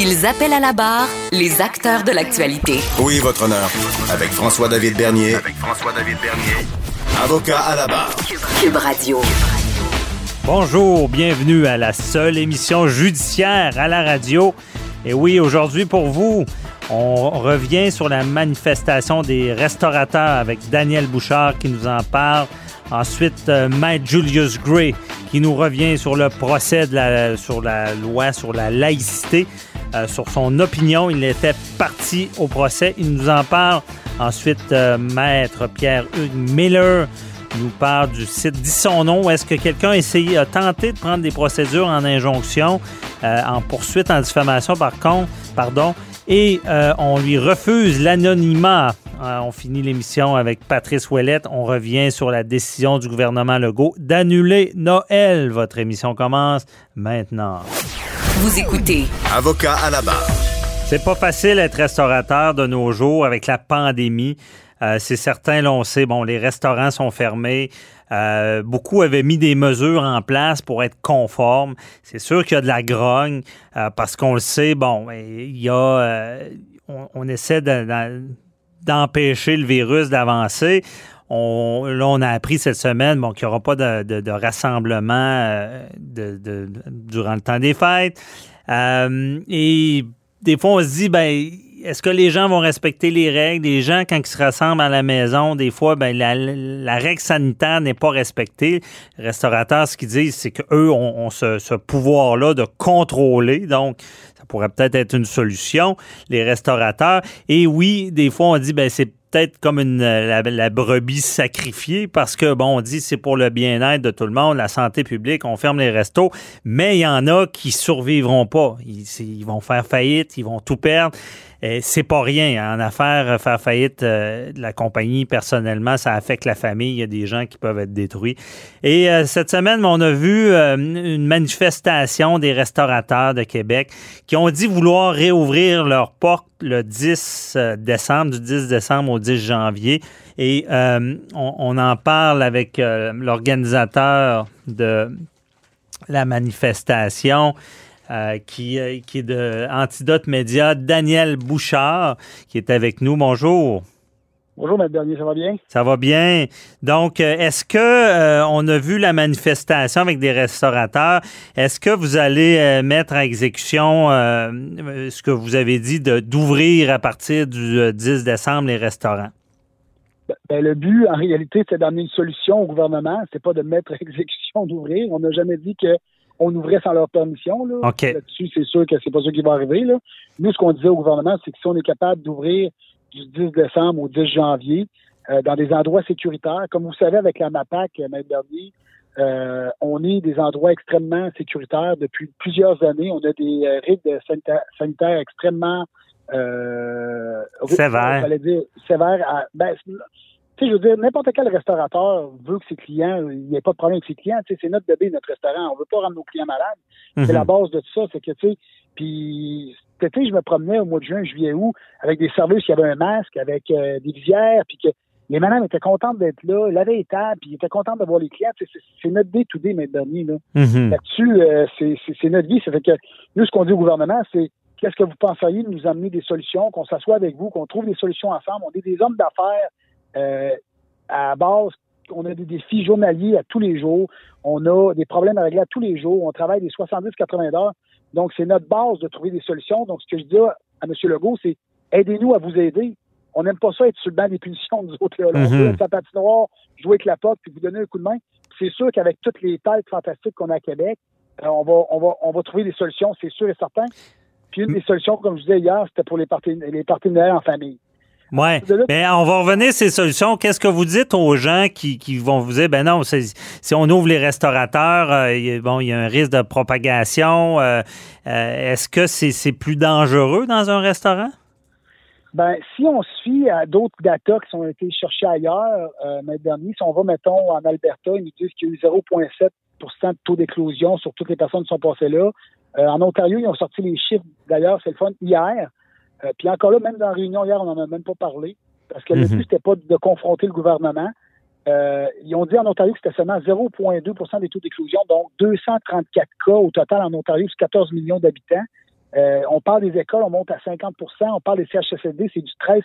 Ils appellent à la barre les acteurs de l'actualité. Oui, votre honneur. Avec François-David Bernier. Avec François-David Bernier. Avocat à la barre. Cube Radio. Bonjour, bienvenue à la seule émission judiciaire à la radio. Et oui, aujourd'hui pour vous, on revient sur la manifestation des restaurateurs avec Daniel Bouchard qui nous en parle. Ensuite, euh, Matt Julius Gray qui nous revient sur le procès de la, sur la loi sur la laïcité, euh, sur son opinion. Il était parti au procès. Il nous en parle. Ensuite, euh, Maître Pierre-Hugues Miller nous parle du site Dis son nom. Est-ce que quelqu'un a essayé, a tenté de prendre des procédures en injonction, euh, en poursuite en diffamation par contre, pardon, et on lui refuse l'anonymat? On finit l'émission avec Patrice Ouellette. On revient sur la décision du gouvernement Legault d'annuler Noël. Votre émission commence maintenant. Vous écoutez. Avocat à la barre. C'est pas facile d'être restaurateur de nos jours avec la pandémie. Euh, c'est certain, là, on sait, bon, les restaurants sont fermés. Euh, beaucoup avaient mis des mesures en place pour être conformes. C'est sûr qu'il y a de la grogne euh, parce qu'on le sait, bon, il y a, on, essaie d'empêcher le virus d'avancer. On, là, on a appris cette semaine bon, qu'il n'y aura pas de, rassemblement durant le temps des fêtes. et des fois, on se dit, ben, est-ce que les gens vont respecter les règles? Les gens, quand ils se rassemblent à la maison, des fois, ben, la, règle sanitaire n'est pas respectée. Les restaurateurs, ce qu'ils disent, c'est qu'eux ont, ce, ce pouvoir-là de contrôler. Donc, ça pourrait peut-être être une solution, les restaurateurs. Et oui, des fois, on dit, ben, c'est peut-être comme une, la, brebis sacrifiée parce que, bon, on dit c'est pour le bien-être de tout le monde, la santé publique, on ferme les restos, mais il y en a qui survivront pas. ils vont faire faillite, ils vont tout perdre c'est pas rien. En affaires, faire faillite euh, la compagnie, personnellement, ça affecte la famille. Il y a des gens qui peuvent être détruits. Et euh, cette semaine, on a vu euh, une manifestation des restaurateurs de Québec qui ont dit vouloir réouvrir leurs portes le 10 décembre, du 10 décembre au 10 janvier. Et on, en parle avec l'organisateur de la manifestation. Euh, qui, euh, qui est de Antidote Média, Daniel Bouchard, qui est avec nous. Bonjour. Bonjour, M. Bernier, ça va bien? Ça va bien. Donc, euh, est-ce que on a vu la manifestation avec des restaurateurs? Est-ce que vous allez mettre à exécution ce que vous avez dit d'ouvrir à partir du 10 décembre les restaurants? Ben, ben, le but, en réalité, c'est d'amener une solution au gouvernement. C'est pas de mettre à exécution d'ouvrir. On n'a jamais dit que on ouvrait sans leur permission. Là. Là-dessus, c'est sûr que c'est pas ça qui va arriver. Là. Nous, ce qu'on disait au gouvernement, c'est que si on est capable d'ouvrir du 10 décembre au 10 janvier euh, dans des endroits sécuritaires, comme vous savez, avec la MAPAC, euh, M. Bernier, euh, on est des endroits extrêmement sécuritaires depuis plusieurs années. On a des rythmes sanitaires, extrêmement euh, sévères. dire sévères. ben, tu sais, je veux dire, n'importe quel restaurateur veut que ses clients, il n'y ait pas de problème avec ses clients. Tu sais, c'est notre bébé, notre restaurant. On veut pas rendre nos clients malades. C'est la mhm. base de tout ça. C'est que, tu sais, puis cet été, je me promenais au mois de juin, juillet, août, avec des services qui avaient un masque, avec euh, des visières, puis que les madames étaient contentes d'être là, lavaient les tables, puis ils étaient contentes de voir les clients. C'est notre day-to-day, mais dernier. Là. Mhm. Là-dessus, euh, c'est notre vie. Ça fait que nous, ce qu'on dit au gouvernement, c'est qu'est-ce que vous penseriez de nous amener des solutions, qu'on s'assoie avec vous, qu'on trouve des solutions ensemble. On est des hommes d'affaires euh, à base, on a des défis journaliers à tous les jours. On a des problèmes à régler à tous les jours. On travaille des 70-80 heures. Donc, c'est notre base de trouver des solutions. Donc, ce que je dis à M. Legault, c'est aidez-nous à vous aider. on n'aime pas ça être sur le banc des punitions, nous autres. Là. On mm-hmm. sa patinoire, jouer avec la pote, puis vous donner un coup de main. C'est sûr qu'avec toutes les têtes fantastiques qu'on a à Québec, euh, on, va, on, va, on va trouver des solutions, c'est sûr et certain. Puis une des solutions, comme je disais hier, c'était pour les les parties en famille. Oui, mais on va revenir à ces solutions. Qu'est-ce que vous dites aux gens qui, qui vont vous dire, ben non, si on ouvre les restaurateurs, euh, bon, il y a un risque de propagation. Euh, euh, est-ce que c'est plus dangereux dans un restaurant? Ben, si on se fie à d'autres data qui ont été cherchés ailleurs, euh, dernier, si on va, mettons, en Alberta, ils nous disent qu'il y a eu 0,7% de taux d'éclosion sur toutes les personnes qui sont passées là. en Ontario, ils ont sorti les chiffres, d'ailleurs, c'est le fun, hier. Euh, puis encore là, même dans la réunion hier, on n'en a même pas parlé, parce que le mhm. but, c'était pas de confronter le gouvernement. Euh, ils ont dit en Ontario que c'était seulement 0,2% des taux d'exclusion, donc 234 cas au total en Ontario, c'est 14 millions d'habitants. Euh, on parle des écoles, on monte à 50% on parle des CHSLD, c'est du 13%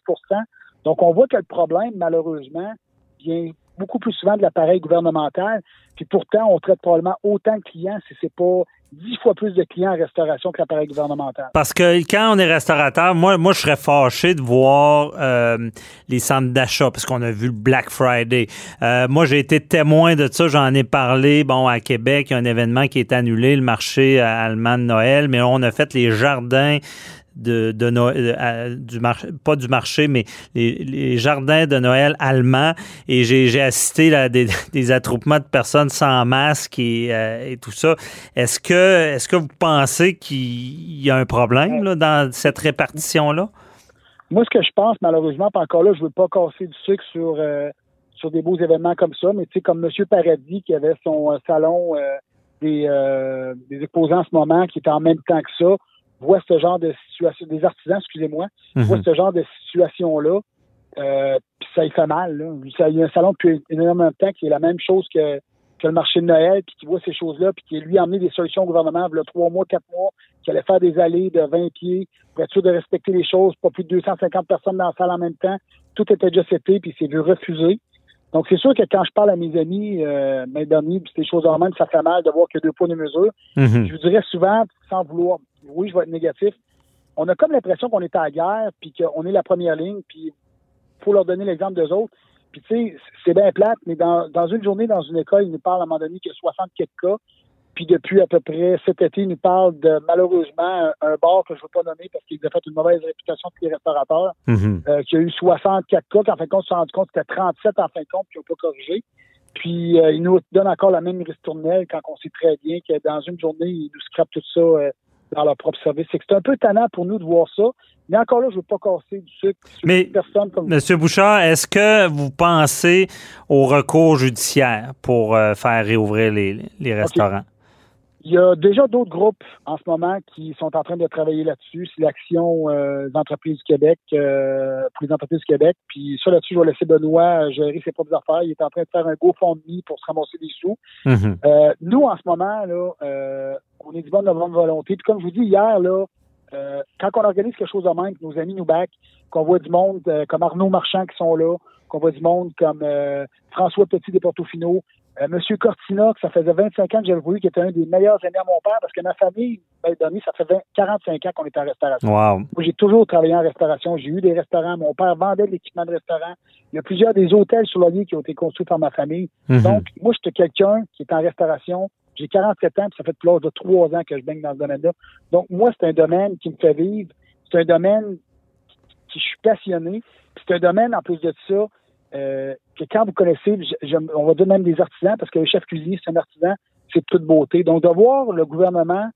Donc, on voit que le problème, malheureusement, vient beaucoup plus souvent de l'appareil gouvernemental. Puis pourtant, on traite probablement autant de clients si c'est pas dix fois plus de clients en restauration que l'appareil gouvernemental. Parce que quand on est restaurateur, moi, moi je serais fâché de voir euh, les centres d'achat, parce qu'on a vu le Black Friday. Euh, moi, j'ai été témoin de ça, j'en ai parlé. Bon, à Québec, il y a un événement qui est annulé, le marché allemand de Noël, mais on a fait les jardins de, Noël, euh, du marché, pas du marché, mais les, jardins de Noël allemands. Et j'ai assisté à des, attroupements de personnes sans masque et, euh, et tout ça. Est-ce que, est-ce que vous pensez qu'il y a un problème là, dans cette répartition-là? Moi, ce que je pense, malheureusement, pas encore là, je ne veux pas casser du sucre sur, euh, sur des beaux événements comme ça, mais tu sais, comme M. Paradis qui avait son salon des, des exposants en ce moment, qui était en même temps que ça, voit ce genre de situation, des artisans, excusez-moi, mm voient ce genre de situation-là, euh, puis ça y fait mal. Là. Il y a un salon depuis énormément de temps qui est la même chose que, que le marché de Noël, puis qui voit ces choses-là, puis qui lui a amené des solutions au gouvernement, il y a trois mois, quatre mois, qui allait faire des allées de 20 pieds pour être sûr de respecter les choses, pas plus de 250 personnes dans la salle en même temps. Tout était déjà fait, puis c'est vu refuser. Donc, c'est sûr que quand je parle à mes amis, euh, mes amis, puis ces choses en même, ça fait mal de voir qu'il y a deux points de mesure. Mhm. Je vous dirais souvent, sans vouloir, oui, je vais être négatif, on a comme l'impression qu'on est à la guerre, puis qu'on est la première ligne, puis faut leur donner l'exemple des autres. Puis, tu sais, c'est bien plate, mais dans, dans une journée, dans une école, ils nous parlent à un moment donné qu'il y a 60 quelques cas. Puis depuis à peu près cet été, il nous parle de malheureusement un, bar que je ne veux pas nommer parce qu'il a fait une mauvaise réputation pour les restaurateurs, mm-hmm. euh, qui a eu 64 cas, qu'en fin de compte, on s'est rendu compte que c'était 37 en fin de compte, qui n'ont pas corrigé. Puis euh, il nous donne encore la même ristournelle quand on sait très bien que dans une journée, ils nous scrapent tout ça euh, dans leur propre service. C'est c'est un peu tannant pour nous de voir ça. Mais encore là, je ne veux pas casser du sucre sur Mais, personne comme Monsieur Bouchard, est-ce que vous pensez au recours judiciaire pour faire réouvrir les, restaurants? Il y a déjà d'autres groupes en ce moment qui sont en train de travailler là-dessus. C'est l'Action euh, des entreprises du Québec, euh, pour les entreprises du Québec. Puis ça, là-dessus, je vais laisser Benoît gérer ses propres affaires. Il est en train de faire un GoFundMe pour se ramasser des sous. Mm-hmm. euh, nous, en ce moment, là, euh, on est du bon de bonne volonté. Puis comme je vous dis hier, là, euh, quand on organise quelque chose de même, que nos amis nous back, qu'on voit du monde comme Arnaud Marchand qui sont là, qu'on voit du monde comme François Petit des Portofino, euh, Monsieur Cortina, que ça faisait 25 ans que j'avais voulu, qui était un des meilleurs amis à mon père, parce que ma famille, ben, donné, ça fait 45 ans qu'on est en restauration. Wow. Moi, j'ai toujours travaillé en restauration. J'ai eu des restaurants. Mon père vendait de l'équipement de restaurant. Il y a plusieurs des hôtels sur l'Olier qui ont été construits par ma famille. Mhm. Donc, moi, j'étais quelqu'un qui est en restauration. J'ai 47 ans, puis ça fait plus de trois ans que je baigne dans ce domaine-là. Donc, moi, c'est un domaine qui me fait vivre. C'est un domaine qui je suis passionné. C'est un domaine, en plus de ça, euh, que quand vous connaissez, on va dire même des artisans, parce que le chef cuisinier, c'est un artisan, c'est toute beauté. Donc, de voir le gouvernement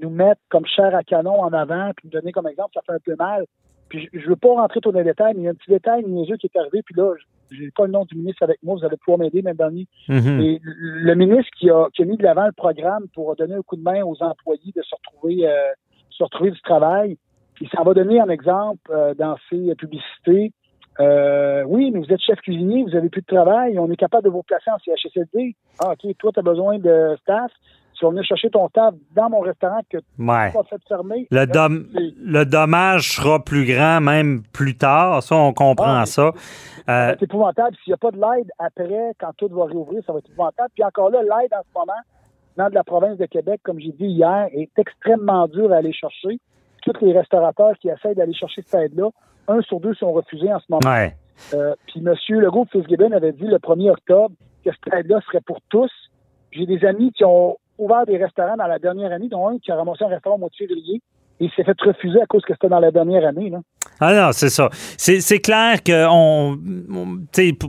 nous mettre comme chair à canon en avant, puis nous donner comme exemple, ça fait un peu mal. Puis je ne veux pas rentrer trop dans les détails, mais il y a un petit détail niaiseux qui est arrivé, puis là, j'ai pas le nom du ministre avec moi, vous allez pouvoir m'aider, même dernier. Mm-hmm. Et le ministre qui a, qui a mis de l'avant le programme pour donner un coup de main aux employés de se retrouver, euh, se retrouver du travail, il s'en va donner un exemple euh, dans ses publicités euh, oui, mais vous êtes chef cuisinier, vous avez plus de travail, on est capable de vous placer en CHSLD. Ah, OK, toi, tu as besoin de staff. Si on vient chercher ton staff dans mon restaurant que tu ouais. pas fait fermer. Le, le dommage sera plus grand, même plus tard. Ça, on comprend ah, ça. Ça euh, épouvantable. S'il n'y a pas de l'aide après, quand tout va réouvrir, ça va être épouvantable. Puis encore là, l'aide en ce moment, dans la province de Québec, comme j'ai dit hier, est extrêmement dur à aller chercher. Tous les restaurateurs qui essaient d'aller chercher cette aide-là un sur deux sont refusés en ce moment. Euh, puis M. Legault Fitzgibbon avait dit le 1er octobre que cette aide-là serait pour tous. J'ai des amis qui ont ouvert des restaurants dans la dernière année, dont un qui a ramassé un restaurant au mois de février et il s'est fait refuser à cause que c'était dans la dernière année. Là. Ah non, c'est ça. C'est clair que on,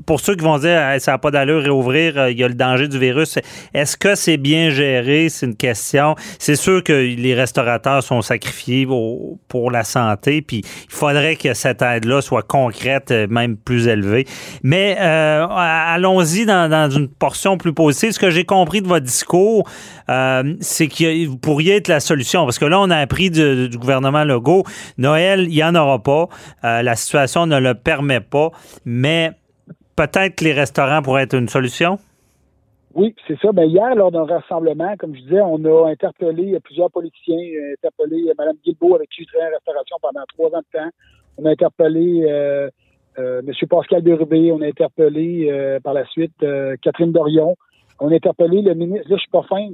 pour ceux qui vont dire ça n'a pas d'allure réouvrir, euh, il y a le danger du virus. Est-ce que c'est bien géré? C'est une question. C'est sûr que les restaurateurs sont sacrifiés pour la santé, puis il faudrait que cette aide-là soit concrète, euh, même plus élevée. Mais euh, allons-y dans, une portion plus positive. Ce que j'ai compris de votre discours, c'est que vous pourriez être la solution. Parce que là, on a appris du, du gouvernement Legault, Noël, il n'y en aura pas. Euh, la situation ne le permet pas, mais peut-être que les restaurants pourraient être une solution? Oui, c'est ça. Ben, hier, lors d'un rassemblement, comme je disais, on a interpellé plusieurs politiciens, euh, interpellé Mme Guilbeault avec qui je travaille en restauration pendant trois ans de temps. On a interpellé euh, M. Pascal Bérubé, on a interpellé par la suite Catherine Dorion. On a interpellé le ministre, là je suis pas fin,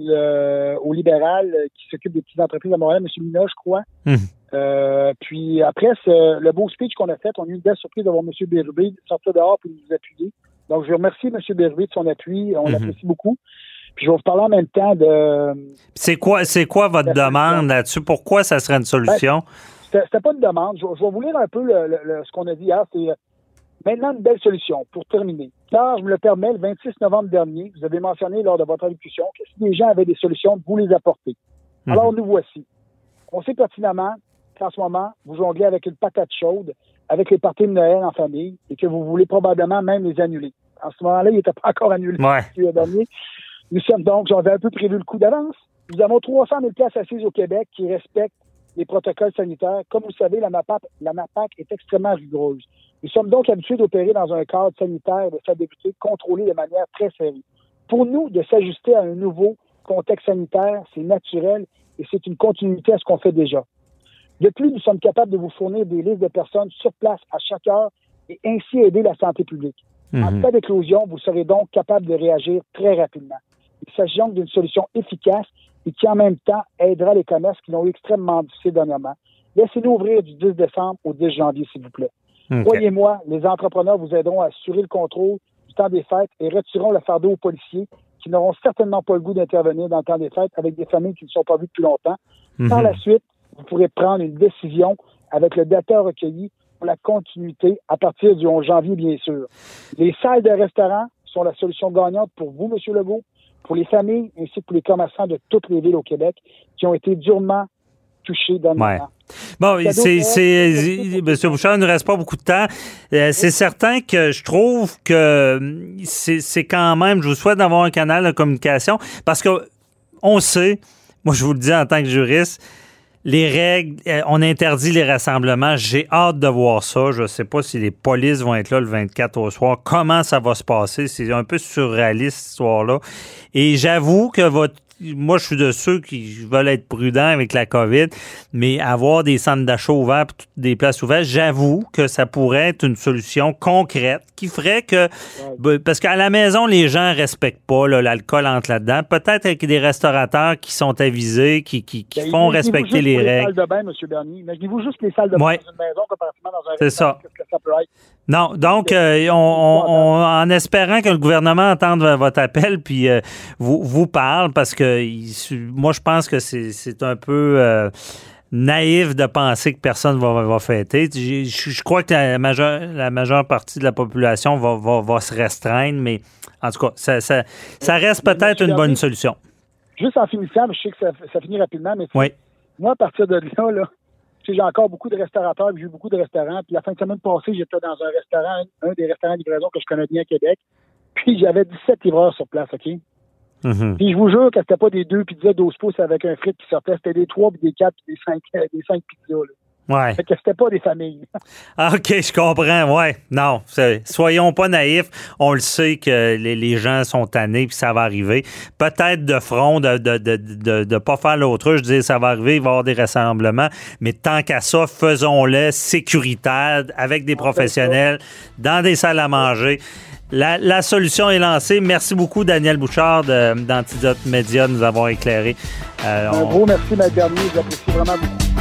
au libéral qui s'occupe des petites entreprises à Montréal, M. Mina, je crois. Hum. Euh, puis après le beau speech qu'on a fait, on a eu une belle surprise d'avoir M. Bérubé sortir dehors pour nous appuyer. Donc, je veux remercier M. Bérubé de son appui. On mhm. l'apprécie beaucoup. Puis je vais vous parler en même temps de. C'est quoi, c'est quoi votre demande là-dessus? Pourquoi ça serait une solution? Ben, c'était pas une demande. Je, vais vous lire un peu ce qu'on a dit hier. C'est euh, maintenant une belle solution pour terminer. Car je me le permets, le 26 novembre dernier, vous avez mentionné lors de votre allocution que si les gens avaient des solutions, vous les apportez. Mhm. Alors nous voici. On sait pertinemment en ce moment, vous jonglez avec une patate chaude, avec les parties de Noël en famille, et que vous voulez probablement même les annuler. En ce moment-là, il n'était pas encore annulé ouais. dernier. Nous sommes donc, j'avais un peu prévu le coup d'avance. Nous avons 300 000 places assises au Québec qui respectent les protocoles sanitaires. Comme vous savez, la MAPAC, la MAPAC est extrêmement rigoureuse. Nous sommes donc habitués d'opérer dans un cadre sanitaire de stabilité contrôlé de manière très sérieuse. Pour nous, de s'ajuster à un nouveau contexte sanitaire, c'est naturel et c'est une continuité à ce qu'on fait déjà. De plus, nous sommes capables de vous fournir des listes de personnes sur place à chaque heure et ainsi aider la santé publique. En mhm. cas d'éclosion, vous serez donc capable de réagir très rapidement. Il s'agit donc d'une solution efficace et qui en même temps aidera les commerces qui l'ont eu extrêmement difficile dernièrement. Laissez-nous ouvrir du 10 décembre au 10 janvier, s'il vous plaît. Croyez-moi, les entrepreneurs vous aideront à assurer le contrôle du temps des fêtes et retireront le fardeau aux policiers qui n'auront certainement pas le goût d'intervenir dans le temps des fêtes avec des familles qui ne sont pas vues depuis longtemps. Par mhm. la suite, vous pourrez prendre une décision avec le data recueilli pour la continuité à partir du 11 janvier, bien sûr. Les salles de restaurants sont la solution gagnante pour vous, M. Legault, pour les familles ainsi que pour les commerçants de toutes les villes au Québec qui ont été durement touchés dans le Bon, c'est, M. Bouchard, il ne reste pas beaucoup de temps. Euh, c'est certain que je trouve que c'est, c'est quand même, je vous souhaite d'avoir un canal de communication parce que on sait, moi je vous le dis en tant que juriste, les règles, euh, on interdit les rassemblements. J'ai hâte de voir ça. Je ne sais pas si les polices vont être là le 24 au soir. Comment ça va se passer? C'est un peu surréaliste, cette histoire-là. Et j'avoue que votre moi, je suis de ceux qui veulent être prudents avec la COVID, mais avoir des centres d'achat ouverts, des places ouvertes, j'avoue que ça pourrait être une solution concrète qui ferait que, ben, parce qu'à la maison, les gens respectent pas l'alcool entre là-dedans. Peut-être avec des restaurateurs qui sont avisés, qui, qui, qui ben, font respecter les, règles. Les salles de bain, M. Bernier. Imaginez-vous juste les salles de bain dans une maison comparativement dans un C'est ça. Que ça peut être? Non, donc, euh, on, en espérant que le gouvernement entende votre appel puis euh, vous, vous parle, parce que moi, je pense que c'est un peu euh, naïf de penser que personne va, va fêter. Je, crois que la majeure, la majeure partie de la population va, va, se restreindre, mais en tout cas, ça, ça, ça reste peut-être une bonne solution. Juste en finissant, je sais que ça, ça finit rapidement, mais oui. moi, à partir de là, là j'ai encore beaucoup de restaurateurs, j'ai eu beaucoup de restaurants. Puis la fin de semaine passée, j'étais dans un restaurant, un des restaurants de livraison que je connais bien à Québec. Puis j'avais 17 livreurs sur place, OK? Mm-hmm. Puis je vous jure que c'était pas des deux pizzas 12 pouces avec un frit qui sortait, c'était des trois, puis des quatre, puis des cinq, euh, des cinq pizzas. Là. Ouais. Fait que c'était pas des familles. Ah, OK, je comprends. Ouais. Non, soyons pas naïfs. On le sait que les, gens sont tannés puis ça va arriver. Peut-être de front, de de, de, de, pas faire l'autre. Je dis, ça va arriver, il va y avoir des rassemblements. Mais tant qu'à ça, faisons-le sécuritaire avec des professionnels dans des salles à manger. La, solution est lancée. Merci beaucoup, Daniel Bouchard d'Antidote Média, de nous avoir éclairé. Euh, Un gros merci, Bernier. J'apprécie vraiment beaucoup.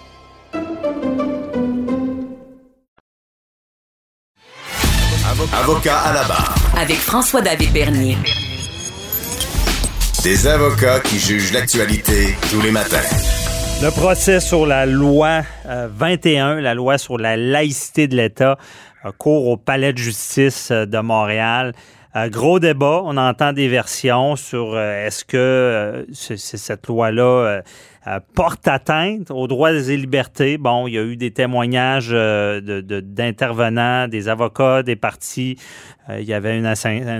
Avocat à la barre. Avec François-David Bernier. Des avocats qui jugent l'actualité tous les matins. Le procès sur la loi 21, euh, la loi sur la laïcité de l'État, court au Palais de justice euh, de Montréal. Euh, gros débat, on entend des versions sur est-ce que cette loi-là porte atteinte aux droits et libertés? Bon, il y a eu des témoignages d'intervenants, des avocats, des partis euh, il y avait une,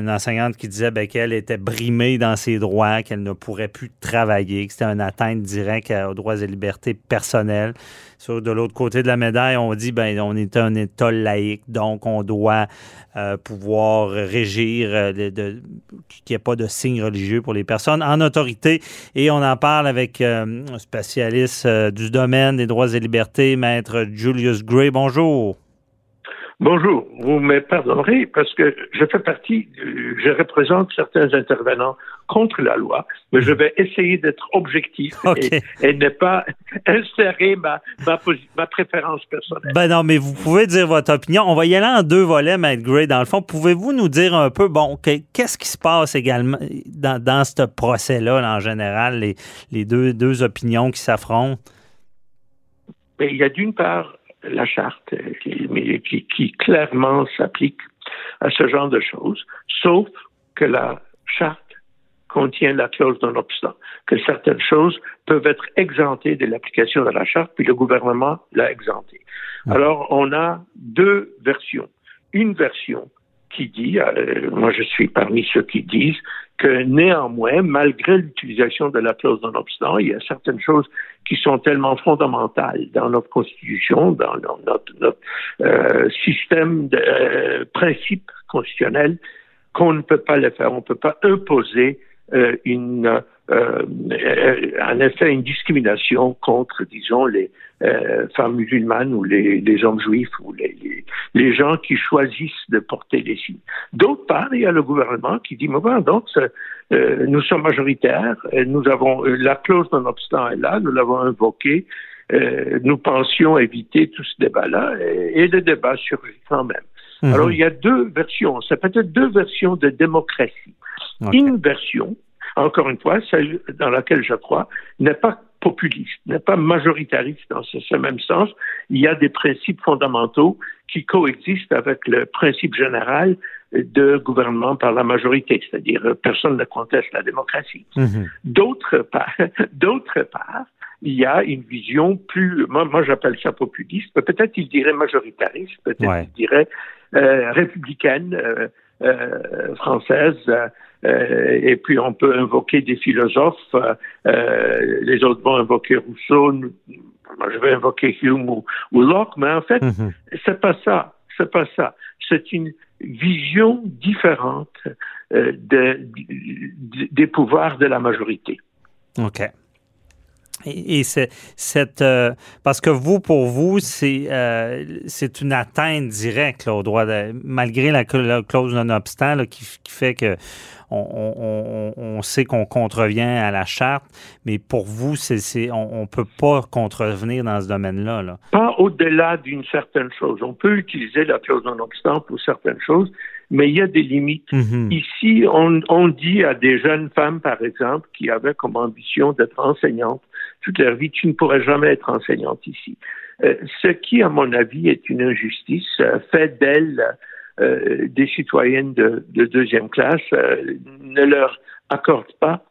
enseignante qui disait ben, qu'elle était brimée dans ses droits, qu'elle ne pourrait plus travailler, que c'était une atteinte directe aux droits et libertés personnelles. Sur, de l'autre côté de la médaille, on dit ben on est un État laïque, donc on doit euh, pouvoir régir, euh, qu'il n'y ait pas de signe religieux pour les personnes en autorité. Et on en parle avec un spécialiste du domaine des droits et libertés, maître Julius Gray. Bonjour. Bonjour, vous me pardonnerez parce que je fais partie, je représente certains intervenants contre la loi, mais je vais essayer d'être objectif et, ne pas insérer ma, ma, préférence personnelle. Ben non, mais vous pouvez dire votre opinion. On va y aller en deux volets, Matt Gray. Dans le fond, pouvez-vous nous dire un peu, bon, qu'est-ce qui se passe également dans, dans ce procès-là, en général, les, les deux, deux opinions qui s'affrontent? Ben, il y a d'une part la charte qui, qui, clairement s'applique à ce genre de choses, sauf que la charte contient la clause d'un obstant, que certaines choses peuvent être exemptées de l'application de la charte, puis le gouvernement l'a exempté. Ah. Alors, on a deux versions. Une version qui dit, euh, moi je suis parmi ceux qui disent que néanmoins, malgré l'utilisation de la clause non obstant, il y a certaines choses qui sont tellement fondamentales dans notre constitution, dans, notre, notre euh, système de euh, principes constitutionnels, qu'on ne peut pas le faire. On ne peut pas imposer euh, une euh, en effet une discrimination contre, disons, les euh, femmes musulmanes ou les, les hommes juifs ou les, les, les, gens qui choisissent de porter des signes. D'autre part, il y a le gouvernement qui dit, mais bon, donc, euh, nous sommes majoritaires, nous avons la clause non obstant est là, nous l'avons invoquée, nous pensions éviter tout ce débat-là et, le débat surgit quand même. Mhm. Alors, il y a deux versions, ça peut être deux versions de démocratie. Une version encore une fois, celle dans laquelle je crois, n'est pas populiste, n'est pas majoritariste dans ce, même sens. Il y a des principes fondamentaux qui coexistent avec le principe général de gouvernement par la majorité, c'est-à-dire personne ne conteste la démocratie. Mhm. D'autre part, d'autre part, il y a une vision plus, moi, moi j'appelle ça populiste, peut-être il dirait majoritariste, peut-être il dirait euh, républicaine, euh, euh, française, euh, et puis on peut invoquer des philosophes. Euh, les autres vont invoquer Rousseau. Moi, je vais invoquer Hume ou, Locke, mais en fait, mhm. c'est pas ça. C'est pas ça. C'est une vision différente euh, des pouvoirs de la majorité. OK. Et, c'est cette euh, parce que vous, pour vous, c'est euh, c'est une atteinte directe au droit, de, malgré la, clause non-obstant qui, qui, fait que on, on, on sait qu'on contrevient à la charte, mais pour vous, c'est on ne peut pas contrevenir dans ce domaine-là. Là. Pas au-delà d'une certaine chose. On peut utiliser la clause non-obstant pour certaines choses, mais il y a des limites. Mm-hmm. Ici, on, on dit à des jeunes femmes, par exemple, qui avaient comme ambition d'être enseignantes, toute leur vie, tu ne pourrais jamais être enseignante ici. Euh, ce qui, à mon avis, est une injustice, euh, fait d'elles euh, des citoyennes de, deuxième classe, ne leur accorde pas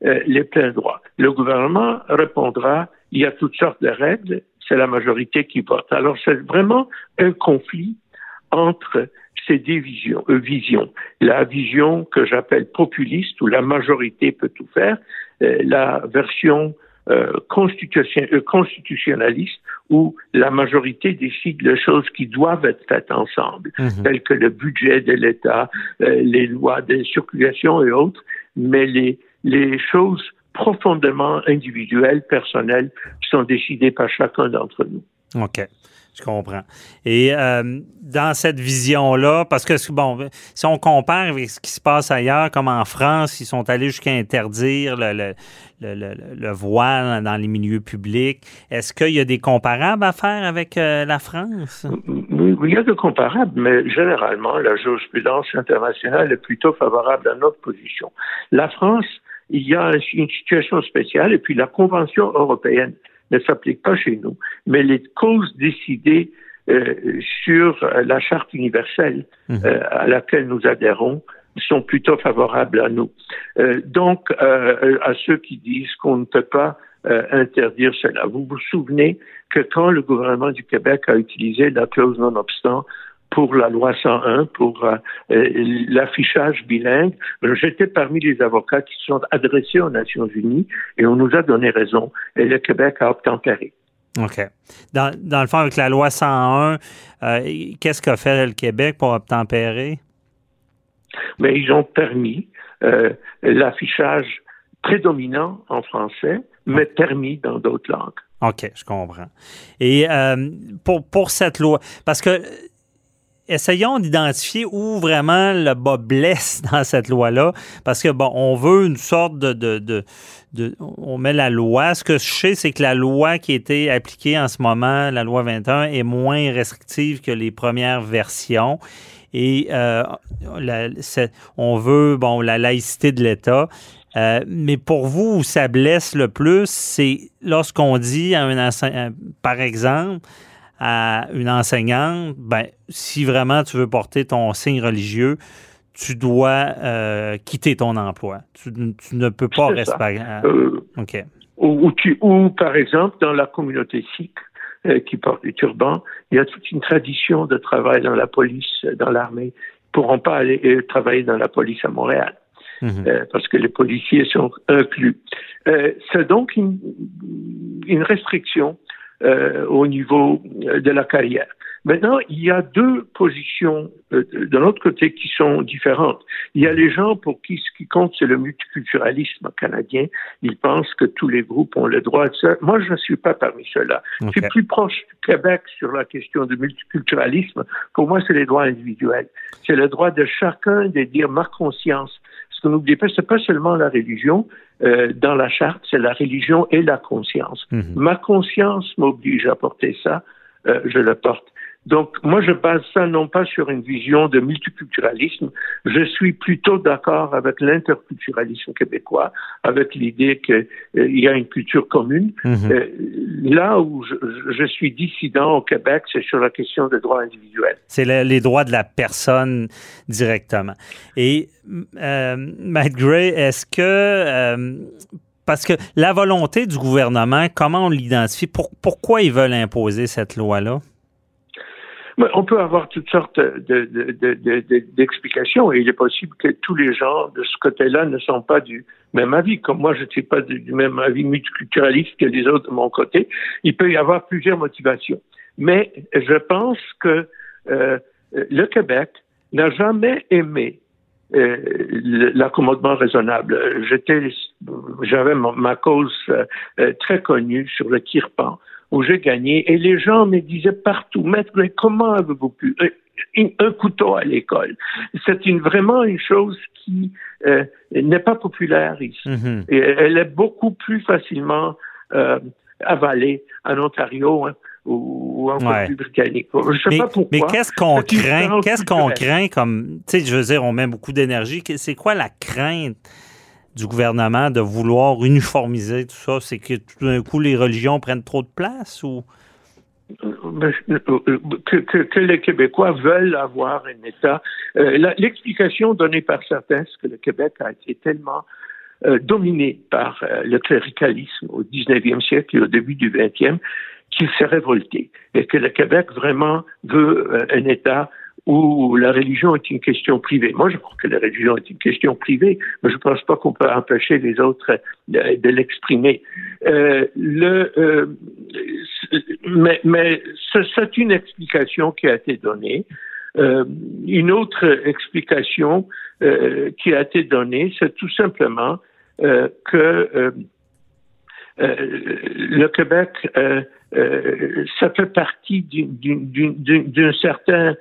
les pleins droits. Le gouvernement répondra, il y a toutes sortes de règles, c'est la majorité qui vote. Alors c'est vraiment un conflit entre ces deux visions, visions. La vision que j'appelle populiste, où la majorité peut tout faire, la version euh, constitutionnaliste où la majorité décide les choses qui doivent être faites ensemble, mhm. telles que le budget de l'État, les lois de circulation et autres, mais les, les choses profondément individuelles, personnelles, sont décidées par chacun d'entre nous. OK. Je comprends. Et euh, dans cette vision-là, parce que, bon, si on compare avec ce qui se passe ailleurs, comme en France, ils sont allés jusqu'à interdire le, le, voile dans les milieux publics, est-ce qu'il y a des comparables à faire avec euh, la France? Oui, il y a des comparables, mais généralement, la jurisprudence internationale est plutôt favorable à notre position. La France, il y a une situation spéciale, et puis la Convention européenne ne s'applique pas chez nous, mais les causes décidées euh, sur la charte universelle mhm. euh, à laquelle nous adhérons sont plutôt favorables à nous. Euh, donc, à ceux qui disent qu'on ne peut pas interdire cela, vous vous souvenez que quand le gouvernement du Québec a utilisé la clause non-obstant pour la loi 101, pour euh, euh, l'affichage bilingue. J'étais parmi les avocats qui se sont adressés aux Nations Unies et on nous a donné raison. Et le Québec a obtempéré. OK. Dans, dans le fond, avec la loi 101, euh, qu'est-ce qu'a fait le Québec pour obtempérer? Mais ils ont permis l'affichage prédominant en français, mais permis dans d'autres langues. OK, je comprends. Et pour, pour cette loi, parce que essayons d'identifier où vraiment le bas blesse dans cette loi-là, parce que, bon, on veut une sorte de, de, de, On met la loi. Ce que je sais, c'est que la loi qui été appliquée en ce moment, la loi 21, est moins restrictive que les premières versions. Et euh, on veut, bon, la laïcité de l'État. Euh, mais pour vous, où ça blesse le plus, c'est lorsqu'on dit à un par exemple, à une enseignante, ben, si vraiment tu veux porter ton signe religieux, tu dois euh, quitter ton emploi. Tu, ne peux pas rester. Euh, OK. Ou, ou, par exemple, dans la communauté sikh euh, qui porte des turbans, il y a toute une tradition de travail dans la police, dans l'armée. Ils ne pourront pas aller travailler dans la police à Montréal. Mhm. parce que les policiers sont inclus. c'est donc une, une restriction euh, au niveau euh, de la carrière. Maintenant, il y a deux positions euh, de l'autre côté qui sont différentes. Il y a les gens pour qui ce qui compte, c'est le multiculturalisme canadien. Ils pensent que tous les groupes ont le droit de ça. Moi, je ne suis pas parmi ceux-là. Je suis plus proche du Québec sur la question du multiculturalisme. Pour moi, c'est les droits individuels. C'est le droit de chacun de dire ma conscience. Ce que n'oubliez pas, c'est pas seulement la religion, euh, dans la charte, c'est la religion et la conscience. Mhm. Ma conscience m'oblige à porter ça, euh, je le porte. Donc, moi, je base ça non pas sur une vision de multiculturalisme, je suis plutôt d'accord avec l'interculturalisme québécois, avec l'idée qu'il euh, y a une culture commune. Mhm. Euh, là où je, suis dissident au Québec, c'est sur la question des droits individuels. C'est les droits de la personne directement. Et, euh, Matt Gray, est-ce que... Euh, parce que la volonté du gouvernement, comment on l'identifie? pourquoi ils veulent imposer cette loi-là? On peut avoir toutes sortes d'explications et il est possible que tous les gens de ce côté-là ne sont pas du même avis. Comme moi, je ne suis pas du même avis multiculturaliste que les autres de mon côté. Il peut y avoir plusieurs motivations. Mais je pense que euh, le Québec n'a jamais aimé euh, l'accommodement raisonnable. J'avais ma, cause euh, très connue sur le Kirpan où j'ai gagné. Et les gens me disaient partout, maître, comment avez-vous pu un, couteau à l'école? C'est une, vraiment une chose qui euh, n'est pas populaire ici. Mm-hmm. Et elle est beaucoup plus facilement euh, avalée en Ontario. Hein, ou, en ouais. britannique. Je sais mais, pas pourquoi. Mais qu'est-ce qu'on craint? Qu'est-ce qu'on craint comme, tu sais, je veux dire, on met beaucoup d'énergie. C'est quoi la crainte du gouvernement de vouloir uniformiser tout ça? C'est que tout d'un coup, les religions prennent trop de place ou? Ben, que, les Québécois veulent avoir un État. Euh, l'explication donnée par certains, c'est que le Québec a été tellement euh, dominé par euh, le cléricalisme au 19e siècle et au début du 20e qu'il s'est révolté et que le Québec vraiment veut un État où la religion est une question privée. Moi, je crois que la religion est une question privée, mais je ne pense pas qu'on peut empêcher les autres de, l'exprimer. Euh, le, euh, mais, mais c'est une explication qui a été donnée. Euh, une autre explication euh, qui a été donnée, c'est tout simplement euh, que le Québec, ça fait partie d'un certain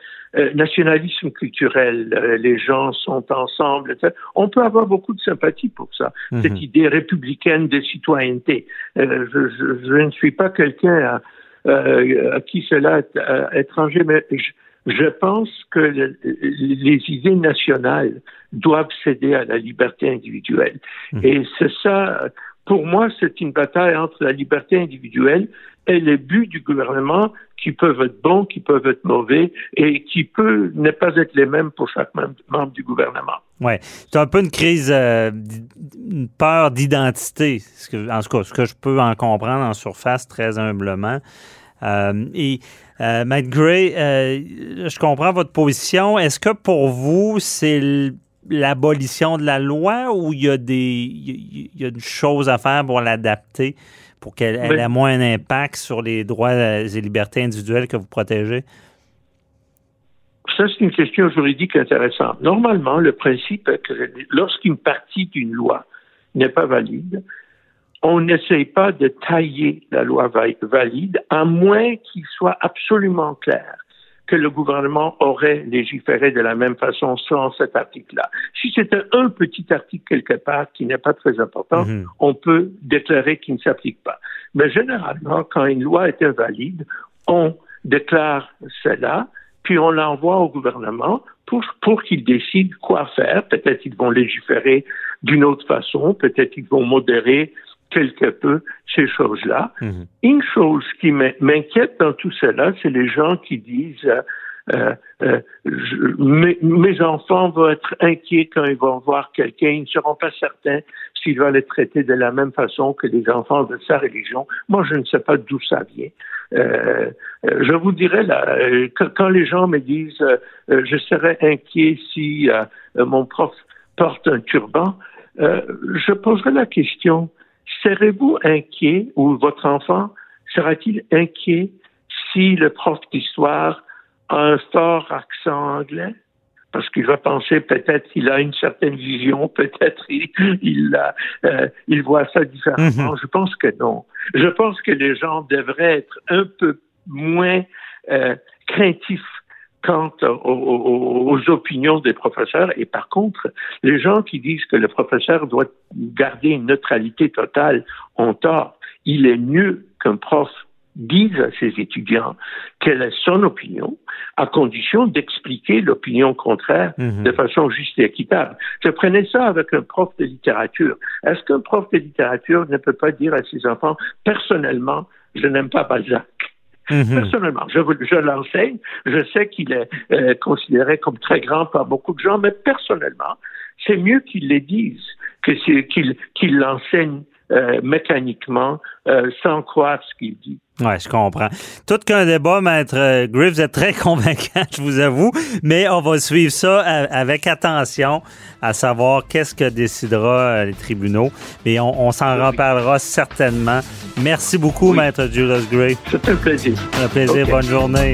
nationalisme culturel. les gens sont ensemble. On peut avoir beaucoup de sympathie pour ça, mhm. cette idée républicaine de citoyenneté. Je, je, je, ne suis pas quelqu'un à, à, qui cela est étranger, mais je, je pense que les idées nationales doivent céder à la liberté individuelle. Mmh. Et c'est ça, pour moi, c'est une bataille entre la liberté individuelle et les buts du gouvernement qui peuvent être bons, qui peuvent être mauvais et qui peuvent ne pas être les mêmes pour chaque membre du gouvernement. Oui, c'est un peu une crise, euh, une peur d'identité, en tout cas, ce que je peux en comprendre en surface très humblement. Euh, et euh, Matt Gray, euh, je comprends votre position. Est-ce que pour vous, c'est l'abolition de la loi ou il y a des il y a une chose à faire pour l'adapter pour qu'elle ait moins d'impact sur les droits et libertés individuelles que vous protégez? Ça, c'est une question juridique intéressante. Normalement, le principe est que lorsqu'une partie d'une loi n'est pas valide, on n'essaye pas de tailler la loi valide, à moins qu'il soit absolument clair que le gouvernement aurait légiféré de la même façon sans cet article-là. Si c'était un petit article quelque part qui n'est pas très important, mhm. on peut déclarer qu'il ne s'applique pas. Mais généralement, quand une loi est invalide, on déclare cela, puis on l'envoie au gouvernement pour, pour qu'il décide quoi faire. Peut-être qu'ils vont légiférer d'une autre façon, peut-être qu'ils vont modérer quelque peu ces choses-là. Mhm. Une chose qui m'inquiète dans tout cela, c'est les gens qui disent euh, euh, euh mes, enfants vont être inquiets quand ils vont voir quelqu'un, ils ne seront pas certains s'ils vont les traiter de la même façon que les enfants de sa religion. Moi, je ne sais pas d'où ça vient. Euh, je vous dirais là, quand les gens me disent je serais inquiet si mon prof porte un turban, je poserai la question serez-vous inquiet ou votre enfant sera-t-il inquiet si le prof d'histoire a un fort accent anglais? Parce qu'il va penser peut-être qu'il a une certaine vision, peut-être il, il, euh, il voit ça différemment. Mhm. Je pense que non. Je pense que les gens devraient être un peu moins euh, craintifs quant aux, opinions des professeurs. Et par contre, les gens qui disent que le professeur doit garder une neutralité totale ont tort. Il est mieux qu'un prof dise à ses étudiants quelle est son opinion, à condition d'expliquer l'opinion contraire mhm. de façon juste et équitable. Je prenais ça avec un prof de littérature. Est-ce qu'un prof de littérature ne peut pas dire à ses enfants, personnellement, je n'aime pas Balzac? Mhm. Personnellement, je, je l'enseigne. Je sais qu'il est euh, considéré comme très grand par beaucoup de gens, mais personnellement, c'est mieux qu'il les dise que qu'il qu'il l'enseigne euh, mécaniquement euh, sans croire ce qu'il dit. Oui, je comprends. Tout qu'un débat, Maître Griff, vous êtes très convaincant, je vous avoue, mais on va suivre ça avec attention, à savoir qu'est-ce que décidera les tribunaux. Et on, s'en reparlera certainement. Merci beaucoup, Maître Julius Gray. C'est un plaisir. Un plaisir. Bonne journée.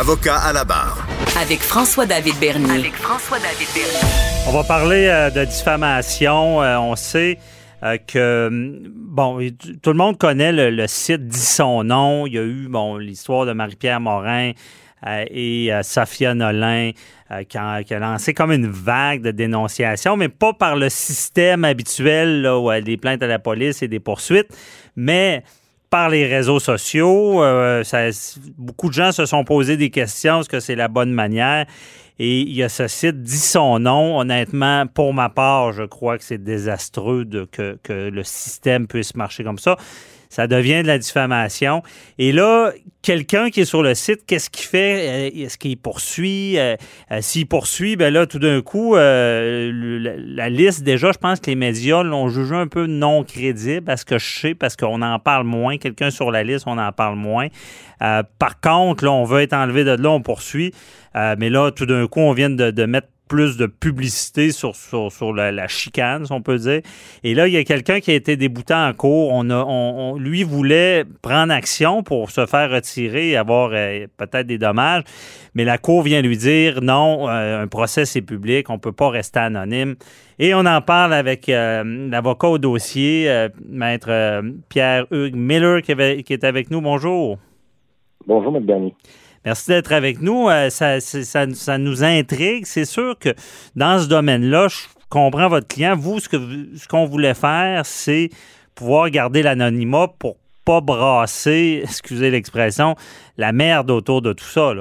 Avocat à la barre. Avec François-David Bernier. Avec François-David Bernier. On va parler euh, de diffamation. Euh, on sait que, bon, tout le monde connaît le, site dit son nom. Il y a eu, bon, l'histoire de Marie-Pierre Morin et Sophia Nolin qui a, qui, a, lancé comme une vague de dénonciation, mais pas par le système habituel là, où il y a des plaintes à la police et des poursuites, mais par les réseaux sociaux. Euh, beaucoup de gens se sont posé des questions. Est-ce que c'est la bonne manière? Et il y a ce site dit son nom. Honnêtement, pour ma part, je crois que c'est désastreux de, que le système puisse marcher comme ça ça devient de la diffamation. Et là, quelqu'un qui est sur le site, qu'est-ce qu'il fait? Euh, est-ce qu'il poursuit? Euh, euh, s'il poursuit, ben là, tout d'un coup, la, liste, déjà, je pense que les médias l'ont jugé un peu non crédible, parce que je sais, parce qu'on en parle moins. Quelqu'un sur la liste, on en parle moins. par contre, là, on veut être enlevé de là, on poursuit. mais là, tout d'un coup, on vient de, de mettre plus de publicité sur, sur, la, chicane, si on peut dire. Et là, il y a quelqu'un qui a été débouté en cours. On, a, on, lui voulait prendre action pour se faire retirer et avoir euh, peut-être des dommages. Mais la cour vient lui dire non, euh, un procès c'est public, on ne peut pas rester anonyme. Et on en parle avec euh, l'avocat au dossier, maître Pierre-Hugues Miller, qui, qui, est avec nous. Bonjour. Bonjour, M. Bernier. Merci d'être avec nous. Euh, ça, nous intrigue. C'est sûr que dans ce domaine-là, je comprends votre client. Vous, ce que ce qu'on voulait faire, c'est pouvoir garder l'anonymat pour pas brasser, excusez l'expression, la merde autour de tout ça.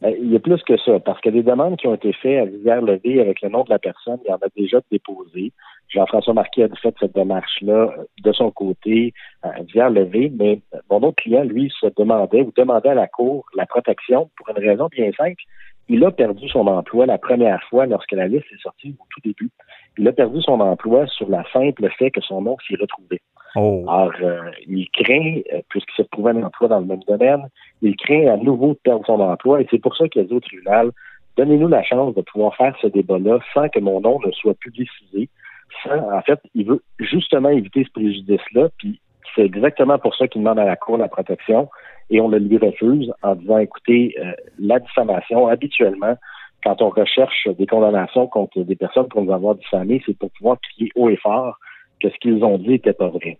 Ben, il y a plus que ça, parce que les demandes qui ont été faites à visière levée avec le nom de la personne, il y en a déjà déposé. Jean-François Marquis a fait cette démarche-là euh, de son côté à visière levée, mais euh, mon autre client, lui, se demandait ou demandait à la Cour la protection pour une raison bien simple. Il a perdu son emploi la première fois lorsque la liste est sortie au tout début. Il a perdu son emploi sur la simple fait que son nom s'y retrouvait. Oh. Alors, euh, il craint, euh, puisqu'il s'est retrouvé un emploi dans le même domaine, il craint à nouveau de perdre son emploi et c'est pour ça qu'il a dit au tribunal, donnez-nous la chance de pouvoir faire ce débat-là sans que mon nom ne soit publicisé. Sans, en fait, il veut justement éviter ce préjudice-là, puis c'est exactement pour ça qu'il demande à la Cour la protection et on le lui refuse en disant, écoutez, euh, la diffamation, habituellement, quand on recherche des condamnations contre des personnes pour nous avoir diffamées, c'est pour pouvoir crier haut et fort que ce qu'ils ont dit n'était pas vrai.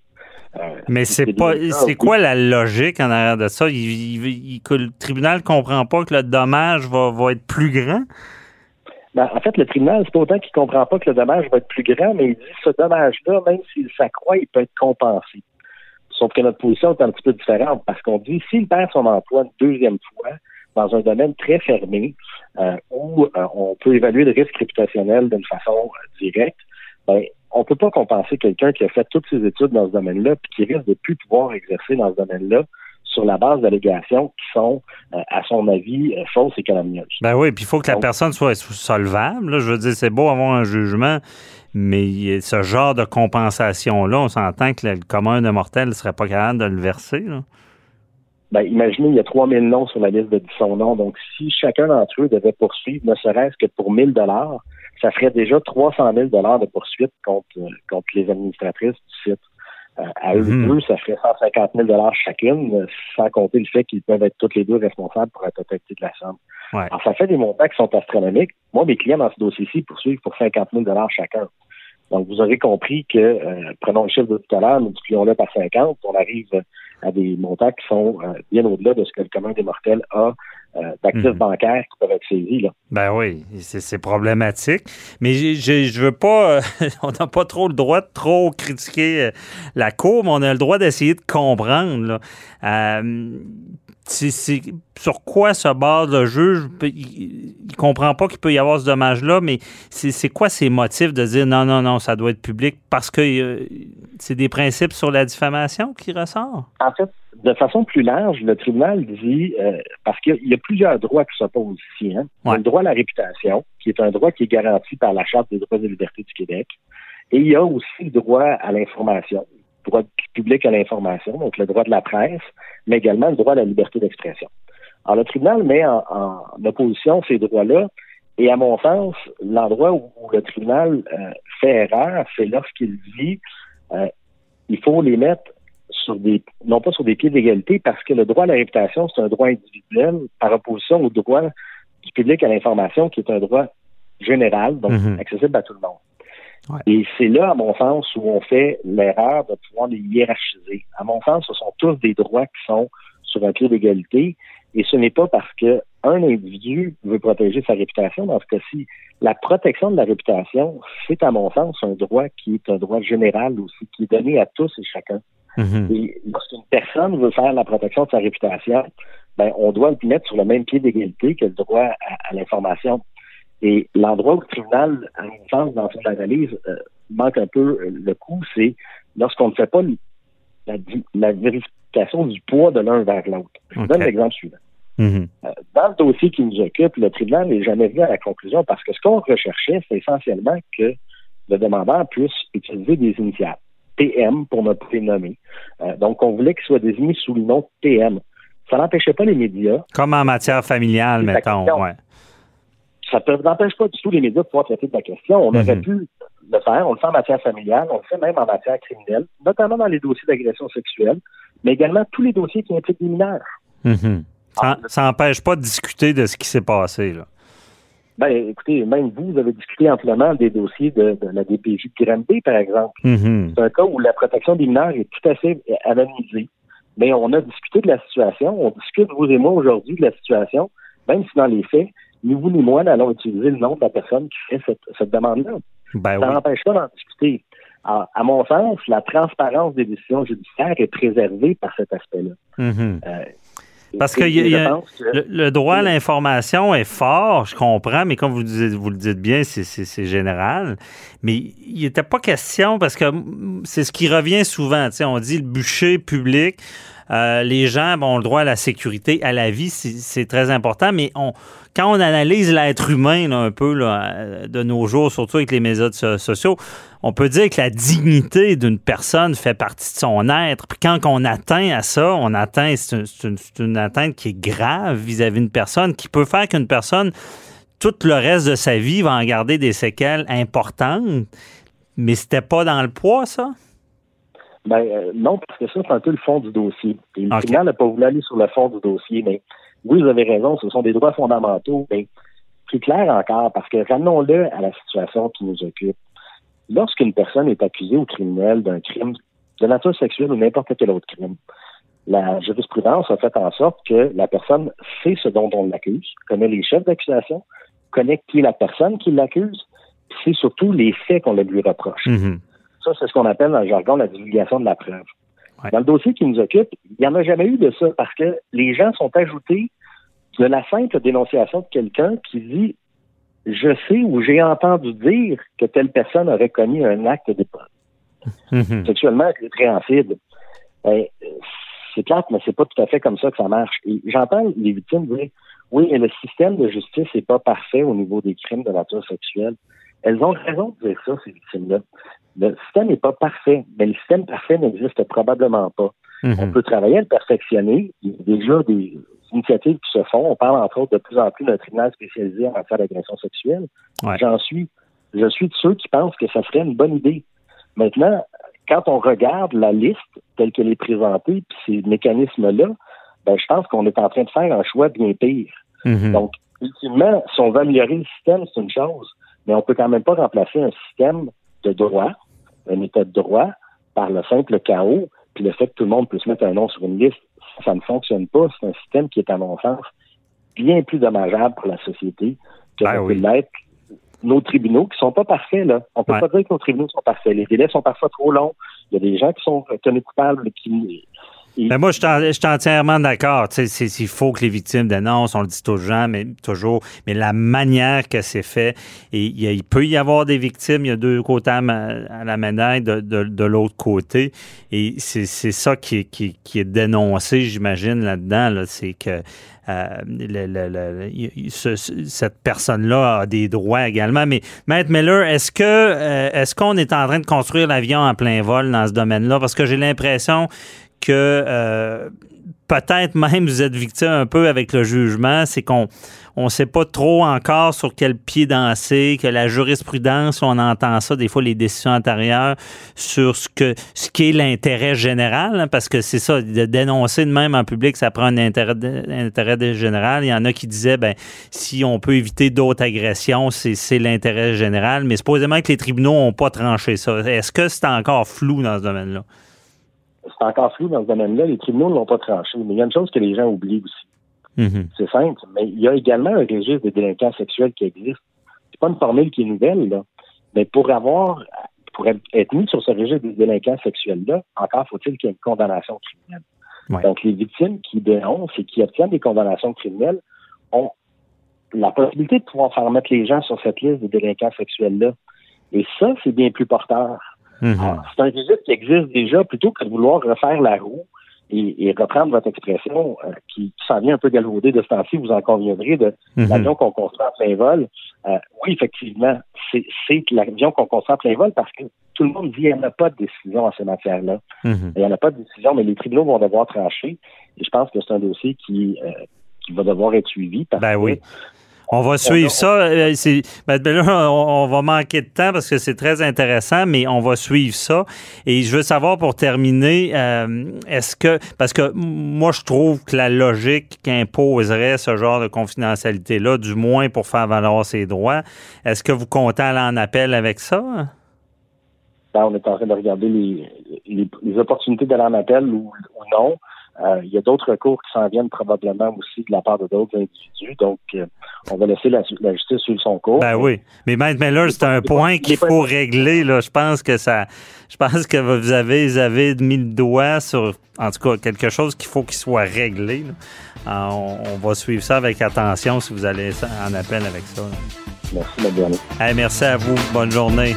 Euh, Mais c'est pas c'est quoi la logique en arrière de ça? Il, que le tribunal comprend pas que le dommage va, va être plus grand? Ben, en fait, le tribunal, c'est pas autant qu'il comprend pas que le dommage va être plus grand, mais il dit que ce dommage-là, même s'il s'accroît, il peut être compensé. Sauf que notre position est un petit peu différente parce qu'on dit s'il perd son emploi une deuxième fois dans un domaine très fermé euh, où euh, on peut évaluer le risque réputationnel d'une façon directe, ben, on peut pas compenser quelqu'un qui a fait toutes ses études dans ce domaine-là puis qui risque de plus pouvoir exercer dans ce domaine-là sur la base d'allégations qui sont, euh, à son avis, euh, fausses et calomnieuses. Ben oui, puis il faut que la personne soit solvable. Je veux dire, c'est beau avoir un jugement, mais ce genre de compensation-là, on s'entend que le commun de mortel ne serait pas capable de le verser. Ben, imaginez, il y a 3000 noms sur la liste de son nom. Donc, si chacun d'entre eux devait poursuivre, ne serait-ce que pour 1000 dollars, ça ferait déjà 300 000 dollars de poursuite contre, contre les administratrices du site. Euh, à eux mhm. deux, ça ferait 150 000 dollars chacune, sans compter le fait qu'ils peuvent être toutes les deux responsables pour la totalité de la somme. Alors, ça fait des montants qui sont astronomiques. Moi, mes clients dans ce dossier-ci poursuivent pour 50 000 dollars chacun. Donc, vous aurez compris que, euh, prenons le chiffre de tout à l'heure, multiplions-le par 50, on arrive à des montants qui sont euh, bien au-delà de ce que le commun des mortels a euh, d'actifs mhm. bancaires qui peuvent être saisis. Là. Ben oui, c'est problématique. Mais je veux pas, euh, on n'a pas trop le droit de trop critiquer la Cour, mais on a le droit d'essayer de comprendre. Là sur quoi se base le juge? Il, ne comprend pas qu'il peut y avoir ce dommage-là, mais c'est quoi ses motifs de dire non, non, non, ça doit être public parce que euh, c'est des principes sur la diffamation qui ressortent? En fait, de façon plus large, le tribunal dit, euh, parce qu'il y a plusieurs droits qui s'opposent ici. Hein. le droit à la réputation, qui est un droit qui est garanti par la Charte des droits et libertés du Québec. Et il y a aussi le droit à l'information, droit public à l'information, donc le droit de la presse, mais également le droit à la liberté d'expression. Alors, le tribunal met en, opposition ces droits-là, et à mon sens, l'endroit où, le tribunal euh, fait erreur, c'est lorsqu'il dit euh, il faut les mettre sur des, non pas sur des pieds d'égalité, parce que le droit à la réputation, c'est un droit individuel, par opposition au droit du public à l'information, qui est un droit général, donc mhm. accessible à tout le monde. Et c'est là, à mon sens, où on fait l'erreur de pouvoir les hiérarchiser. À mon sens, ce sont tous des droits qui sont sur un pied d'égalité. Et ce n'est pas parce que un individu veut protéger sa réputation. Dans ce cas-ci, la protection de la réputation, c'est à mon sens un droit qui est un droit général aussi, qui est donné à tous et chacun. Mm-hmm. Et lorsqu'une personne veut faire la protection de sa réputation, ben, on doit le mettre sur le même pied d'égalité que le droit à l'information. Et l'endroit où le tribunal, à mon sens, dans son analyse, euh, manque un peu euh, le coup, c'est lorsqu'on ne fait pas la, vérification du poids de l'un vers l'autre. Je vous donne l'exemple suivant. Mm-hmm. Euh, dans le dossier qui nous occupe, le tribunal n'est jamais venu à la conclusion parce que ce qu'on recherchait, c'est essentiellement que le demandeur puisse utiliser des initiales. PM pour ne pas les nommer. donc, on voulait qu'il soit désigné sous le nom PM. Ça n'empêchait pas les médias. Comme en matière familiale, mettons. Ouais ça ne n'empêche pas du tout les médias de pouvoir traiter de la question. On aurait mhm. pu le faire. On le fait en matière familiale, on le fait même en matière criminelle, notamment dans les dossiers d'agression sexuelle, mais également tous les dossiers qui impliquent des mineurs. Mhm. Ça n'empêche pas de discuter de ce qui s'est passé. Là. Ben, écoutez, même vous, vous avez discuté amplement des dossiers de, la DPJ de Granby, par exemple. Mhm. C'est un cas où la protection des mineurs est tout à fait anonymisée. Mais on a discuté de la situation, on discute, vous et moi, aujourd'hui, de la situation, même si dans les faits, ni vous ni moi n'allons utiliser le nom de la personne qui fait cette, demande-là. Ben ça n'empêche pas d'en discuter. À, mon sens, la transparence des décisions judiciaires est préservée par cet aspect-là. Mm-hmm. Euh, parce que, le, droit à l'information est fort, je comprends, mais comme vous, vous le dites bien, c'est général. Mais il n'était pas question, parce que c'est ce qui revient souvent. On dit le bûcher public. Euh, les gens ont le droit à la sécurité, à la vie, c'est très important, mais on, quand on analyse l'être humain un peu là, de nos jours, surtout avec les médias sociaux, on peut dire que la dignité d'une personne fait partie de son être. Puis quand on atteint à ça, on atteint, c'est une, atteinte qui est grave vis-à-vis d'une personne, qui peut faire qu'une personne, tout le reste de sa vie, va en garder des séquelles importantes. Mais c'était pas dans le poids, ça? Ben, euh, non, parce que ça, c'est un peu le fond du dossier. Et le final n'a pas voulu aller sur le fond du dossier, mais oui, vous avez raison, ce sont des droits fondamentaux, mais plus clair encore, parce que ramenons-le à la situation qui nous occupe. Lorsqu'une personne est accusée au criminel d'un crime de nature sexuelle ou n'importe quel autre crime, la jurisprudence a fait en sorte que la personne sait ce dont on l'accuse, connaît les chefs d'accusation, connaît qui est la personne qui l'accuse, c'est surtout les faits qu'on lui reproche. Mm-hmm. Ça, c'est ce qu'on appelle dans le jargon la divulgation de la preuve. Dans le dossier qui nous occupe, il n'y en a jamais eu de ça parce que les gens sont ajoutés de la simple dénonciation de quelqu'un qui dit je sais ou j'ai entendu dire que telle personne aurait commis un acte de mhm. sexuellement répréhensible. Ben, c'est clair, mais c'est pas tout à fait comme ça que ça marche. Et j'entends les victimes dire oui, mais le système de justice n'est pas parfait au niveau des crimes de nature sexuelle. Elles ont raison de dire ça, ces victimes-là. Le système n'est pas parfait, mais le système parfait n'existe probablement pas. Mhm. On peut travailler à le perfectionner. Il y a déjà des initiatives qui se font. On parle entre autres de plus en plus d'un tribunal spécialisé en matière d'agression sexuelle. J'en suis. Je suis de ceux qui pensent que ça serait une bonne idée. Maintenant, quand on regarde la liste telle qu'elle est présentée, puis ces mécanismes-là, ben, je pense qu'on est en train de faire un choix bien pire. Mhm. Donc, ultimement, si on veut améliorer le système, c'est une chose, mais on peut quand même pas remplacer un système de droit, un état de droit, par le simple chaos, puis le fait que tout le monde puisse mettre un nom sur une liste, ça ne fonctionne pas. C'est un système qui est, à mon sens, bien plus dommageable pour la société que ben peut l'être nos tribunaux qui sont pas parfaits. Là. On peut pas dire que nos tribunaux sont parfaits. Les délais sont parfois trop longs. Il y a des gens qui sont tenus coupables qui mais moi, je suis entièrement d'accord. Il faut que les victimes dénoncent, on le dit toujours, mais toujours, mais la manière que c'est fait, et il, peut y avoir des victimes, il y a deux côtés à, la médaille de, de, l'autre côté, et c'est ça qui, qui, qui, est dénoncé, j'imagine, là-dedans, c'est que euh, cette personne-là a des droits également. Mais Maître Miller, est-ce que euh, est-ce qu'on est en train de construire l'avion en plein vol dans ce domaine-là? Parce que j'ai l'impression que euh, peut-être même vous êtes victime un peu avec le jugement, c'est qu'on on ne sait pas trop encore sur quel pied danser, que la jurisprudence, on entend ça, des fois, les décisions antérieures, sur ce que ce qui est l'intérêt général, hein, parce que c'est ça, de dénoncer de même en public, ça prend un intérêt, intérêt général. Il y en a qui disaient, ben, si on peut éviter d'autres agressions, c'est l'intérêt général, mais supposément que les tribunaux n'ont pas tranché ça. Est-ce que c'est encore flou dans ce domaine-là? C'est encore flou dans ce domaine-là. Les tribunaux ne l'ont pas tranché. Mais il y a une chose que les gens oublient aussi Mhm. C'est simple. Mais il y a également un registre des délinquants sexuels qui existe. C'est pas une formule qui est nouvelle, là. Mais pour avoir, pour être, mis sur ce registre des délinquants sexuels-là, encore faut-il qu'il y ait une condamnation criminelle. Donc, les victimes qui dénoncent et qui obtiennent des condamnations criminelles ont la possibilité de pouvoir faire mettre les gens sur cette liste des délinquants sexuels-là. Et ça, c'est bien plus porteur. Mhm. C'est un registre qui existe déjà plutôt que de vouloir refaire la roue et, reprendre votre expression euh, qui, qui s'en vient un peu galvaudée de ce temps-ci, vous en conviendrez, de mhm. l'avion qu'on construit en plein vol. Euh, oui, effectivement, c'est l'avion qu'on construit en plein vol parce que tout le monde dit qu'il n'y en a pas de décision en ces matières-là. Mhm. Il n'y en a pas de décision, mais les tribunaux vont devoir trancher. Et je pense que c'est un dossier qui, euh, qui va devoir être suivi parce ben que oui. On va suivre ça. Euh, ben, ben là, on, va manquer de temps parce que c'est très intéressant, mais on va suivre ça. Et je veux savoir pour terminer, euh, est-ce que parce que moi je trouve que la logique imposerait ce genre de confidentialité-là, du moins pour faire valoir ses droits, est-ce que vous comptez aller en appel avec ça? Ben, on est en train de regarder les, les, opportunités d'aller en appel ou non. Euh, il y a d'autres recours qui s'en viennent probablement aussi de la part de d'autres individus. Donc, euh, on va laisser la, justice suivre son cours. Ben oui. Mais Maître Miller, c'est un point qu'il faut régler. Là. Je pense que ça. Je pense que vous avez, vous avez mis le doigt sur, en tout cas, quelque chose qu'il faut qu'il soit réglé. Euh, on, va suivre ça avec attention si vous allez en appel avec ça. Merci, Mme merci à vous. Bonne journée.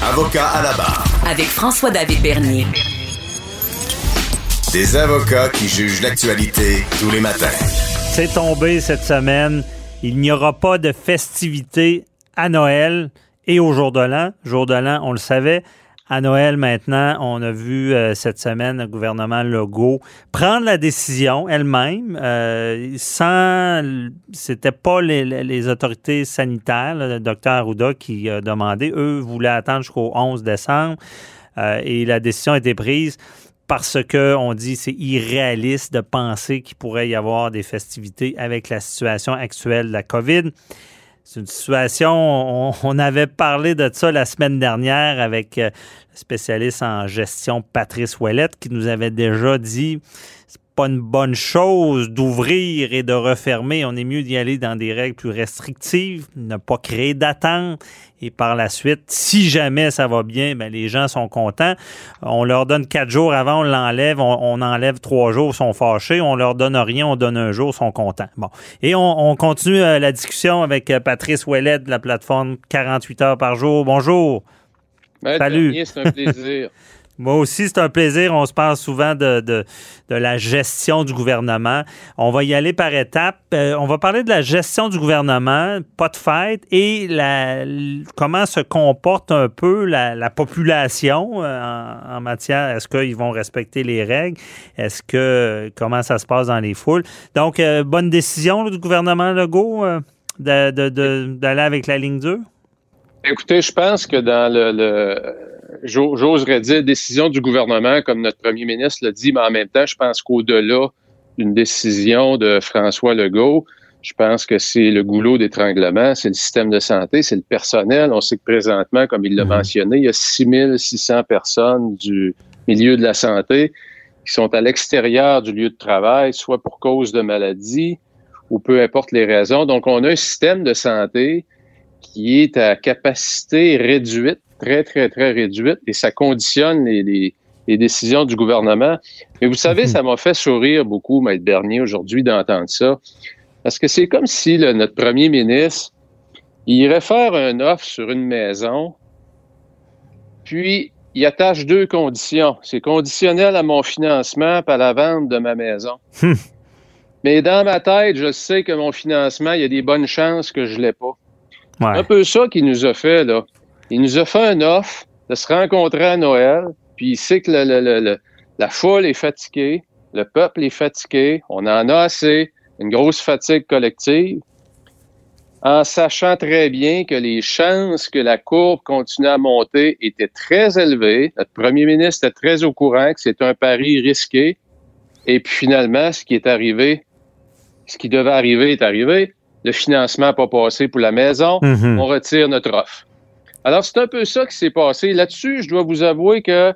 Avocat à la barre. Avec François-David Bernier. Des avocats qui jugent l'actualité tous les matins. C'est tombé cette semaine. Il n'y aura pas de festivités à Noël et au jour de l'an. Jour de l'an, on le savait. À Noël, maintenant, on a vu euh, cette semaine le gouvernement Legault prendre la décision elle-même, euh, sans. C'était pas les, autorités sanitaires, le docteur Arruda qui a demandé. Eux voulaient attendre jusqu'au 11 décembre euh, et la décision a été prise parce que on dit c'est irréaliste de penser qu'il pourrait y avoir des festivités avec la situation actuelle de la COVID. C'est une situation, on, avait parlé de ça la semaine dernière avec euh, le spécialiste en gestion Patrice Ouellette qui nous avait déjà dit pas une bonne chose d'ouvrir et de refermer. On est mieux d'y aller dans des règles plus restrictives, ne pas créer d'attente et par la suite, si jamais ça va bien, ben les gens sont contents. On leur donne quatre jours avant, on l'enlève, on, enlève trois jours, sont fâchés. On leur donne rien, on donne un jour, sont contents. Bon. Et on, continue euh, la discussion avec euh, Patrice Ouellet de la plateforme 48 heures par jour. Bonjour. Salut. C'est un plaisir. Moi aussi, c'est un plaisir. On se parle souvent de, de, la gestion du gouvernement. On va y aller par étapes. Euh, on va parler de la gestion du gouvernement, pas de fête, et la, comment se comporte un peu la, population euh, en, matière. Est-ce qu'ils vont respecter les règles? Est-ce que comment ça se passe dans les foules? Donc, euh, bonne décision du gouvernement Legault d'aller avec la ligne dure? Écoutez, je pense que dans le j'oserais dire, décision du gouvernement, comme notre premier ministre l'a dit, mais en même temps, je pense qu'au-delà d'une décision de François Legault, Je pense que c'est le goulot d'étranglement, c'est le système de santé, c'est le personnel. On sait que présentement, comme il l'a mhm. mentionné, il y a 6600 personnes du milieu de la santé qui sont à l'extérieur du lieu de travail, soit pour cause de maladie ou peu importe les raisons. Donc, on a un système de santé qui est à capacité réduite, très, très, très réduite, et ça conditionne les, décisions du gouvernement. Mais vous savez, mhm. ça m'a fait sourire beaucoup, Maître Bernier, aujourd'hui, d'entendre ça. Parce que c'est comme si notre premier ministre, il irait faire un offre sur une maison, puis il attache deux conditions. C'est conditionnel à mon financement et à la vente de ma maison. Hmm. Mais dans ma tête, je sais que mon financement, il y a des bonnes chances que je ne l'ai pas. C'est un peu ça qu'il nous a fait, là. Il nous a fait un offre de se rencontrer à Noël, puis il sait que la foule est fatiguée, le peuple est fatigué, on en a assez, une grosse fatigue collective en sachant très bien que les chances que la courbe continue à monter étaient très élevées. Notre premier ministre était très au courant que c'est un pari risqué. Et puis finalement, ce qui est arrivé, ce qui devait arriver est arrivé. Le financement n'a pas passé pour la maison. Mhm. On retire notre offre. Alors, c'est un peu ça qui s'est passé. Là-dessus, je dois vous avouer que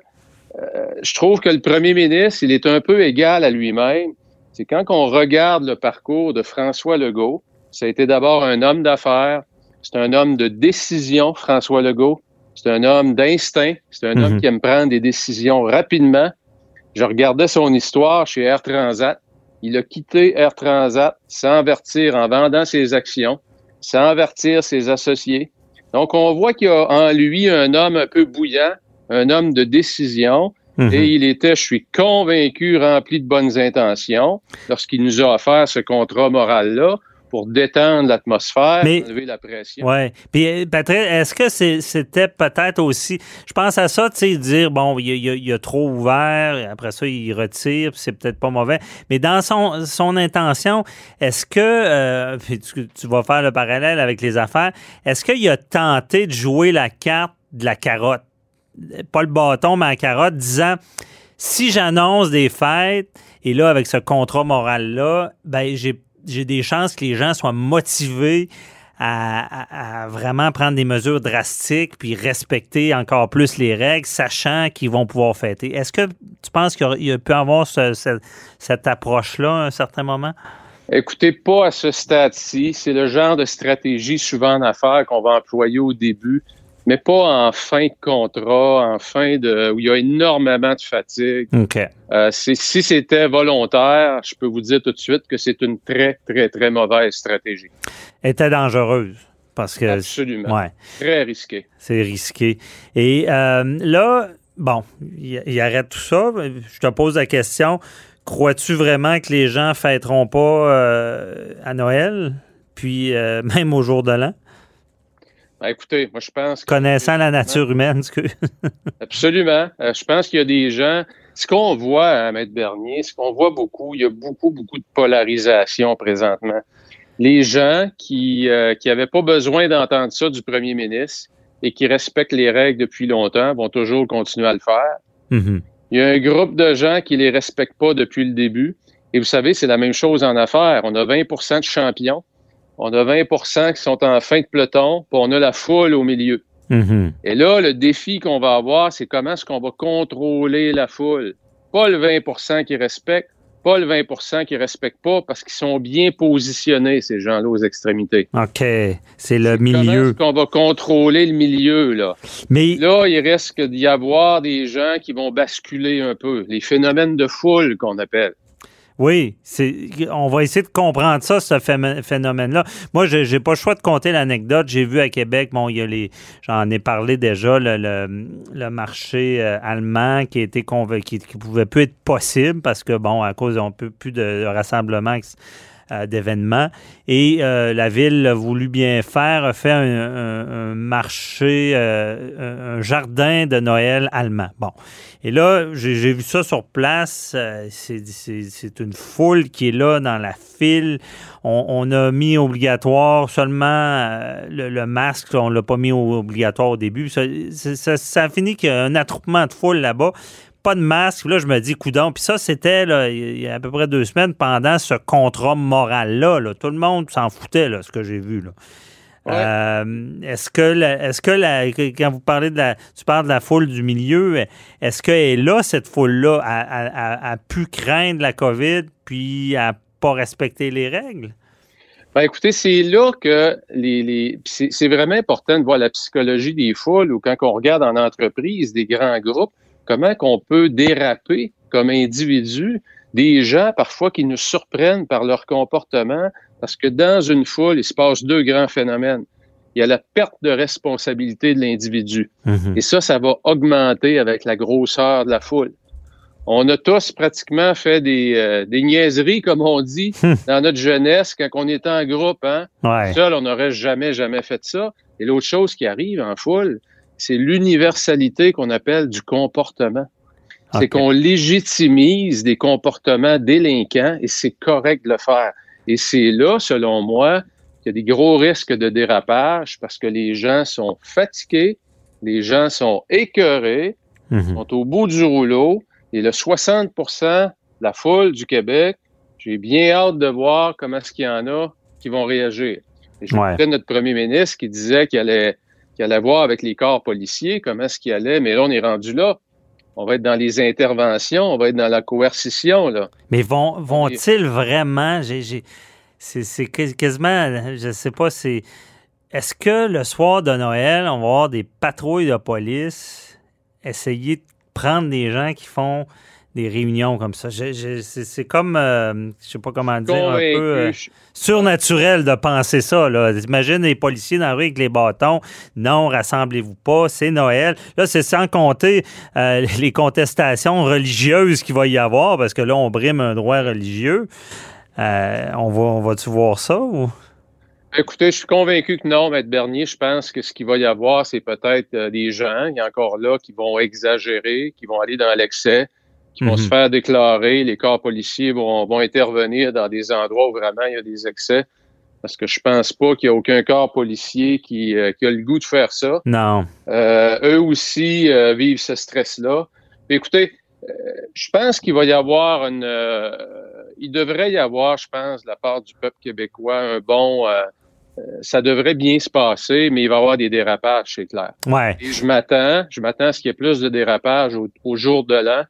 euh, je trouve que le premier ministre, il est un peu égal à lui-même. C'est quand on regarde le parcours de François Legault, ça a été d'abord un homme d'affaires. C'est un homme de décision, François Legault. C'est un homme d'instinct. C'est un homme mhm. qui aime prendre des décisions rapidement. Je regardais son histoire chez Air Transat. Il a quitté Air Transat sans avertir en vendant ses actions, sans avertir ses associés. Donc, on voit qu'il y a en lui un homme un peu bouillant, un homme de décision. Mhm. Et il était, je suis convaincu, rempli de bonnes intentions lorsqu'il nous a offert ce contrat moral-là pour détendre l'atmosphère, enlever la pression. Oui. Puis, euh, Patrick, est-ce que c'était peut-être aussi, je pense à ça, tu sais, dire, bon, il, a trop ouvert, après ça, il retire, c'est peut-être pas mauvais. Mais dans son, son intention, est-ce que, euh, tu, vas faire le parallèle avec les affaires, est-ce qu'il a tenté de jouer la carte de la carotte? Pas le bâton, mais la carotte, disant, si j'annonce des fêtes, et là, avec ce contrat moral-là, ben, j'ai j'ai des chances que les gens soient motivés à, vraiment prendre des mesures drastiques puis respecter encore plus les règles, sachant qu'ils vont pouvoir fêter. Est-ce que tu penses qu'il peut y avoir cette approche-là à un certain moment? Écoutez, pas à ce stade-ci. C'est le genre de stratégie souvent en affaires qu'on va employer au début mais pas en fin de contrat, en fin de où il y a énormément de fatigue. Euh, si c'était volontaire, je peux vous dire tout de suite que c'est une très, très, très mauvaise stratégie. Elle était dangereuse. Parce que, Absolument. Ouais. Très risqué. C'est risqué. Et euh, là, bon, il, arrête tout ça. Je te pose la question. Crois-tu vraiment que les gens fêteront pas euh, à Noël, puis même au jour de l'an? Ben, écoutez, moi, je pense. Connaissant la nature humaine, ce que. Absolument. Euh, je pense qu'il y a des gens. Ce qu'on voit à Maître Bernier, ce qu'on voit beaucoup, il y a beaucoup, beaucoup de polarisation présentement. Les gens qui n'avaient euh, pas besoin d'entendre ça du premier ministre et qui respectent les règles depuis longtemps vont toujours continuer à le faire. Mm-hmm. Il y a un groupe de gens qui les respectent pas depuis le début. Et vous savez, c'est la même chose en affaires. On a 20% de champions on a 20% qui sont en fin de peloton, puis on a la foule au milieu. Mm-hmm. Et là, le défi qu'on va avoir, c'est comment est-ce qu'on va contrôler la foule? Pas le 20% qui respecte, pas le 20% qui respecte pas, parce qu'ils sont bien positionnés, ces gens-là, aux extrémités. OK. C'est le milieu. Comment est-ce qu'on va contrôler le milieu, là? Mais... Là, il risque d'y avoir des gens qui vont basculer un peu. Les phénomènes de foule qu'on appelle. Oui, c'est, on va essayer de comprendre ça, ce phénomène-là. Moi, je n'ai pas le choix de compter l'anecdote. J'ai vu à Québec, bon, il y a les, j'en ai parlé déjà, le, le, marché euh, allemand qui était qui, qui pouvait plus être possible parce que, bon, à cause d'un peu plus de rassemblement euh, d'événements. Et euh, la ville a voulu bien faire, a fait un, marché, euh, un jardin de Noël allemand. Bon. Et là, j'ai vu ça sur place. C'est une foule qui est là dans la file. On, a mis obligatoire seulement le, masque. On l'a pas mis obligatoire au début. Ça, ça, ça a fini qu'il y a un attroupement de foule là-bas pas de masque. Là, je me dis, coudon. Puis ça, c'était il y a à peu près deux semaines pendant ce contrat moral-là. Là. Tout le monde s'en foutait, là, ce que j'ai vu. Là. Euh, est-ce que, est-ce que la, quand vous parlez de la, tu parles de la foule du milieu, est-ce qu'elle est là, cette foule-là, a, pu craindre la COVID puis à pas respecter les règles? Ben écoutez, c'est là que les, les c'est vraiment important de voir la psychologie des foules ou quand on regarde en entreprise des grands groupes, comment qu'on peut déraper comme individu des gens parfois qui nous surprennent par leur comportement, parce que dans une foule, il se passe deux grands phénomènes. Il y a la perte de responsabilité de l'individu. Mhm. Et ça, ça va augmenter avec la grosseur de la foule. On a tous pratiquement fait des, euh, des niaiseries, comme on dit, hmm. dans notre jeunesse, quand on était en groupe. Hein? Seul, on n'aurait jamais, jamais fait ça. Et l'autre chose qui arrive en foule, c'est l'universalité qu'on appelle du comportement. C'est qu'on légitimise des comportements délinquants et c'est correct de le faire. Et c'est là, selon moi, qu'il y a des gros risques de dérapage parce que les gens sont fatigués, les gens sont écœurés, mhm. sont au bout du rouleau et le 60 de la foule du Québec, j'ai bien hâte de voir comment est-ce qu'il y en a qui vont réagir. Et je ouais. notre premier ministre qui disait qu'il allait, qu'il allait voir avec les corps policiers comment est-ce qu'il allait, mais là, on est rendu là on va être dans les interventions, on va être dans la coercition. Là. Mais vont, vont-ils vraiment, c'est quasiment, je ne sais pas, c'est, est-ce que le soir de Noël, on va avoir des patrouilles de police essayer de prendre des gens qui font des réunions comme ça. c'est comme, euh, je sais pas comment dire, un peu euh, surnaturel de penser ça. Là. Imagine les policiers dans la rue avec les bâtons. Non, rassemblez-vous pas, c'est Noël. Là, c'est sans compter euh, les contestations religieuses qu'il va y avoir, parce que là, on brime un droit religieux. on va, on va-tu voir ça ou? Écoutez, je suis convaincu que non, Maître Bernier. Je pense que ce qu'il va y avoir, c'est peut-être des gens, il y a encore là, qui vont exagérer, qui vont aller dans l'excès, qui vont se mhm. faire déclarer. Les corps policiers vont, vont intervenir dans des endroits où vraiment il y a des excès. Parce que je pense pas qu'il y a aucun corps policier qui, euh, qui, a le goût de faire ça. Non. Euh, eux aussi euh, vivent ce stress-là. Écoutez, je pense qu'il va y avoir une... il devrait y avoir, je pense, de la part du peuple québécois, un bon... ça devrait bien se passer, mais il va y avoir des dérapages, c'est clair. Ouais. Et je m'attends, je m'attends à ce qu'il y ait plus de dérapages au, au jour de l'an.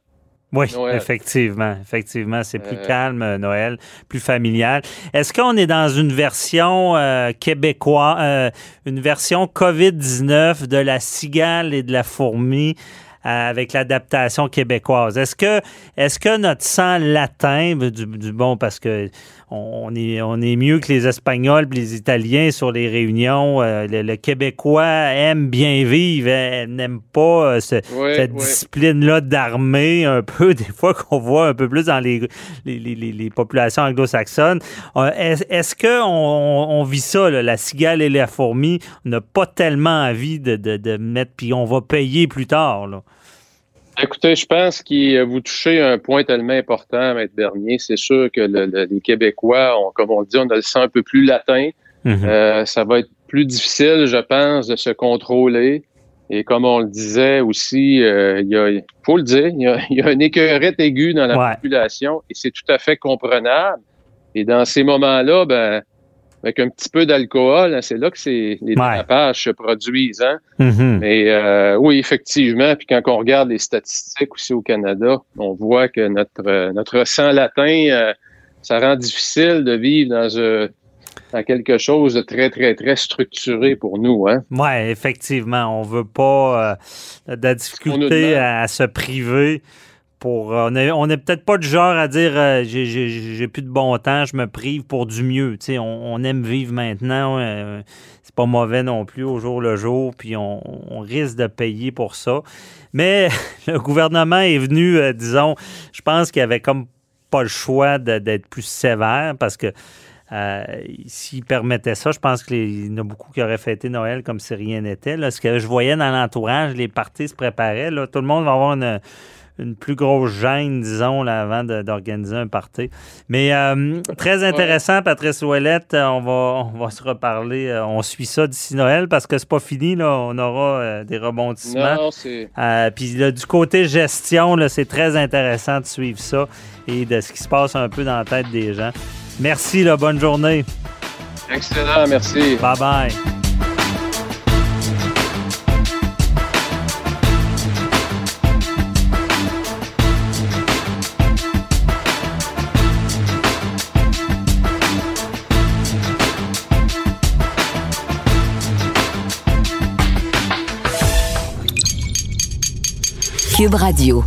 Oui, effectivement. Effectivement, c'est plus euh. calme, euh, Noël, plus familial. Est-ce qu'on est dans une version euh, québécoise, une version COVID-19 de la cigale et de la fourmi avec l'adaptation québécoise? Est-ce que, est-ce que notre sang latin, du, du bon, parce que on est, on est mieux que les Espagnols et les Italiens sur les réunions. Euh, le, Québécois aime bien vivre, n'aime pas euh, cette discipline-là d'armée, un peu, des fois qu'on voit un peu plus dans les, les, les, les populations anglo-saxonnes. Euh, est-ce qu'on on, vit ça, la cigale et la fourmi? On n'a pas tellement envie de, de, de mettre, puis on va payer plus tard. Là. Écoutez, je pense que vous touchez un point tellement important, Maître Bernier. C'est sûr que les Québécois, comme on le dit, on a le sang un peu plus latin. Mhm. Euh, ça va être plus difficile, je pense, de se contrôler. Et comme on le disait aussi, euh, il faut le dire, il y a, il y a une écœurette aiguë dans la population et c'est tout à fait comprenable. Et dans ces moments-là, ben, avec un petit peu d'alcool, hein, c'est là que les dérapages se produisent. Hein? Mm-hmm. Mais euh, oui, effectivement, puis quand on regarde les statistiques aussi au Canada, on voit que notre euh, notre sang latin, euh, ça rend difficile de vivre dans, dans quelque chose de très, très, très structuré pour nous. Hein? Oui, effectivement. On veut pas de la difficulté à se priver pour on est, on est peut-être pas du genre à dire euh, j'ai plus de bon temps, je me prive pour du mieux. On, on aime vivre maintenant. Euh, c'est pas mauvais non plus au jour le jour, puis on, risque de payer pour ça. Mais le gouvernement est venu, euh, disons, je pense qu'il avait comme pas le choix d'être plus sévère parce que s'il permettait ça, je pense qu'il y en a beaucoup qui auraient fêté Noël comme si rien n'était. Ce que je voyais dans l'entourage, les parties se préparaient. Tout le monde va avoir une, une plus grosse gêne, disons, là, avant d'organiser un party. Mais euh, très intéressant, Patrice Ouellette. On va, on va se reparler. Euh, on suit ça d'ici Noël parce que c'est pas fini. Là. On aura euh, des rebondissements. Non, puis du côté gestion, c'est très intéressant de suivre ça et de ce qui se passe un peu dans la tête des gens. Merci, là, bonne journée. Excellent, merci. Bye bye. Cube Radio.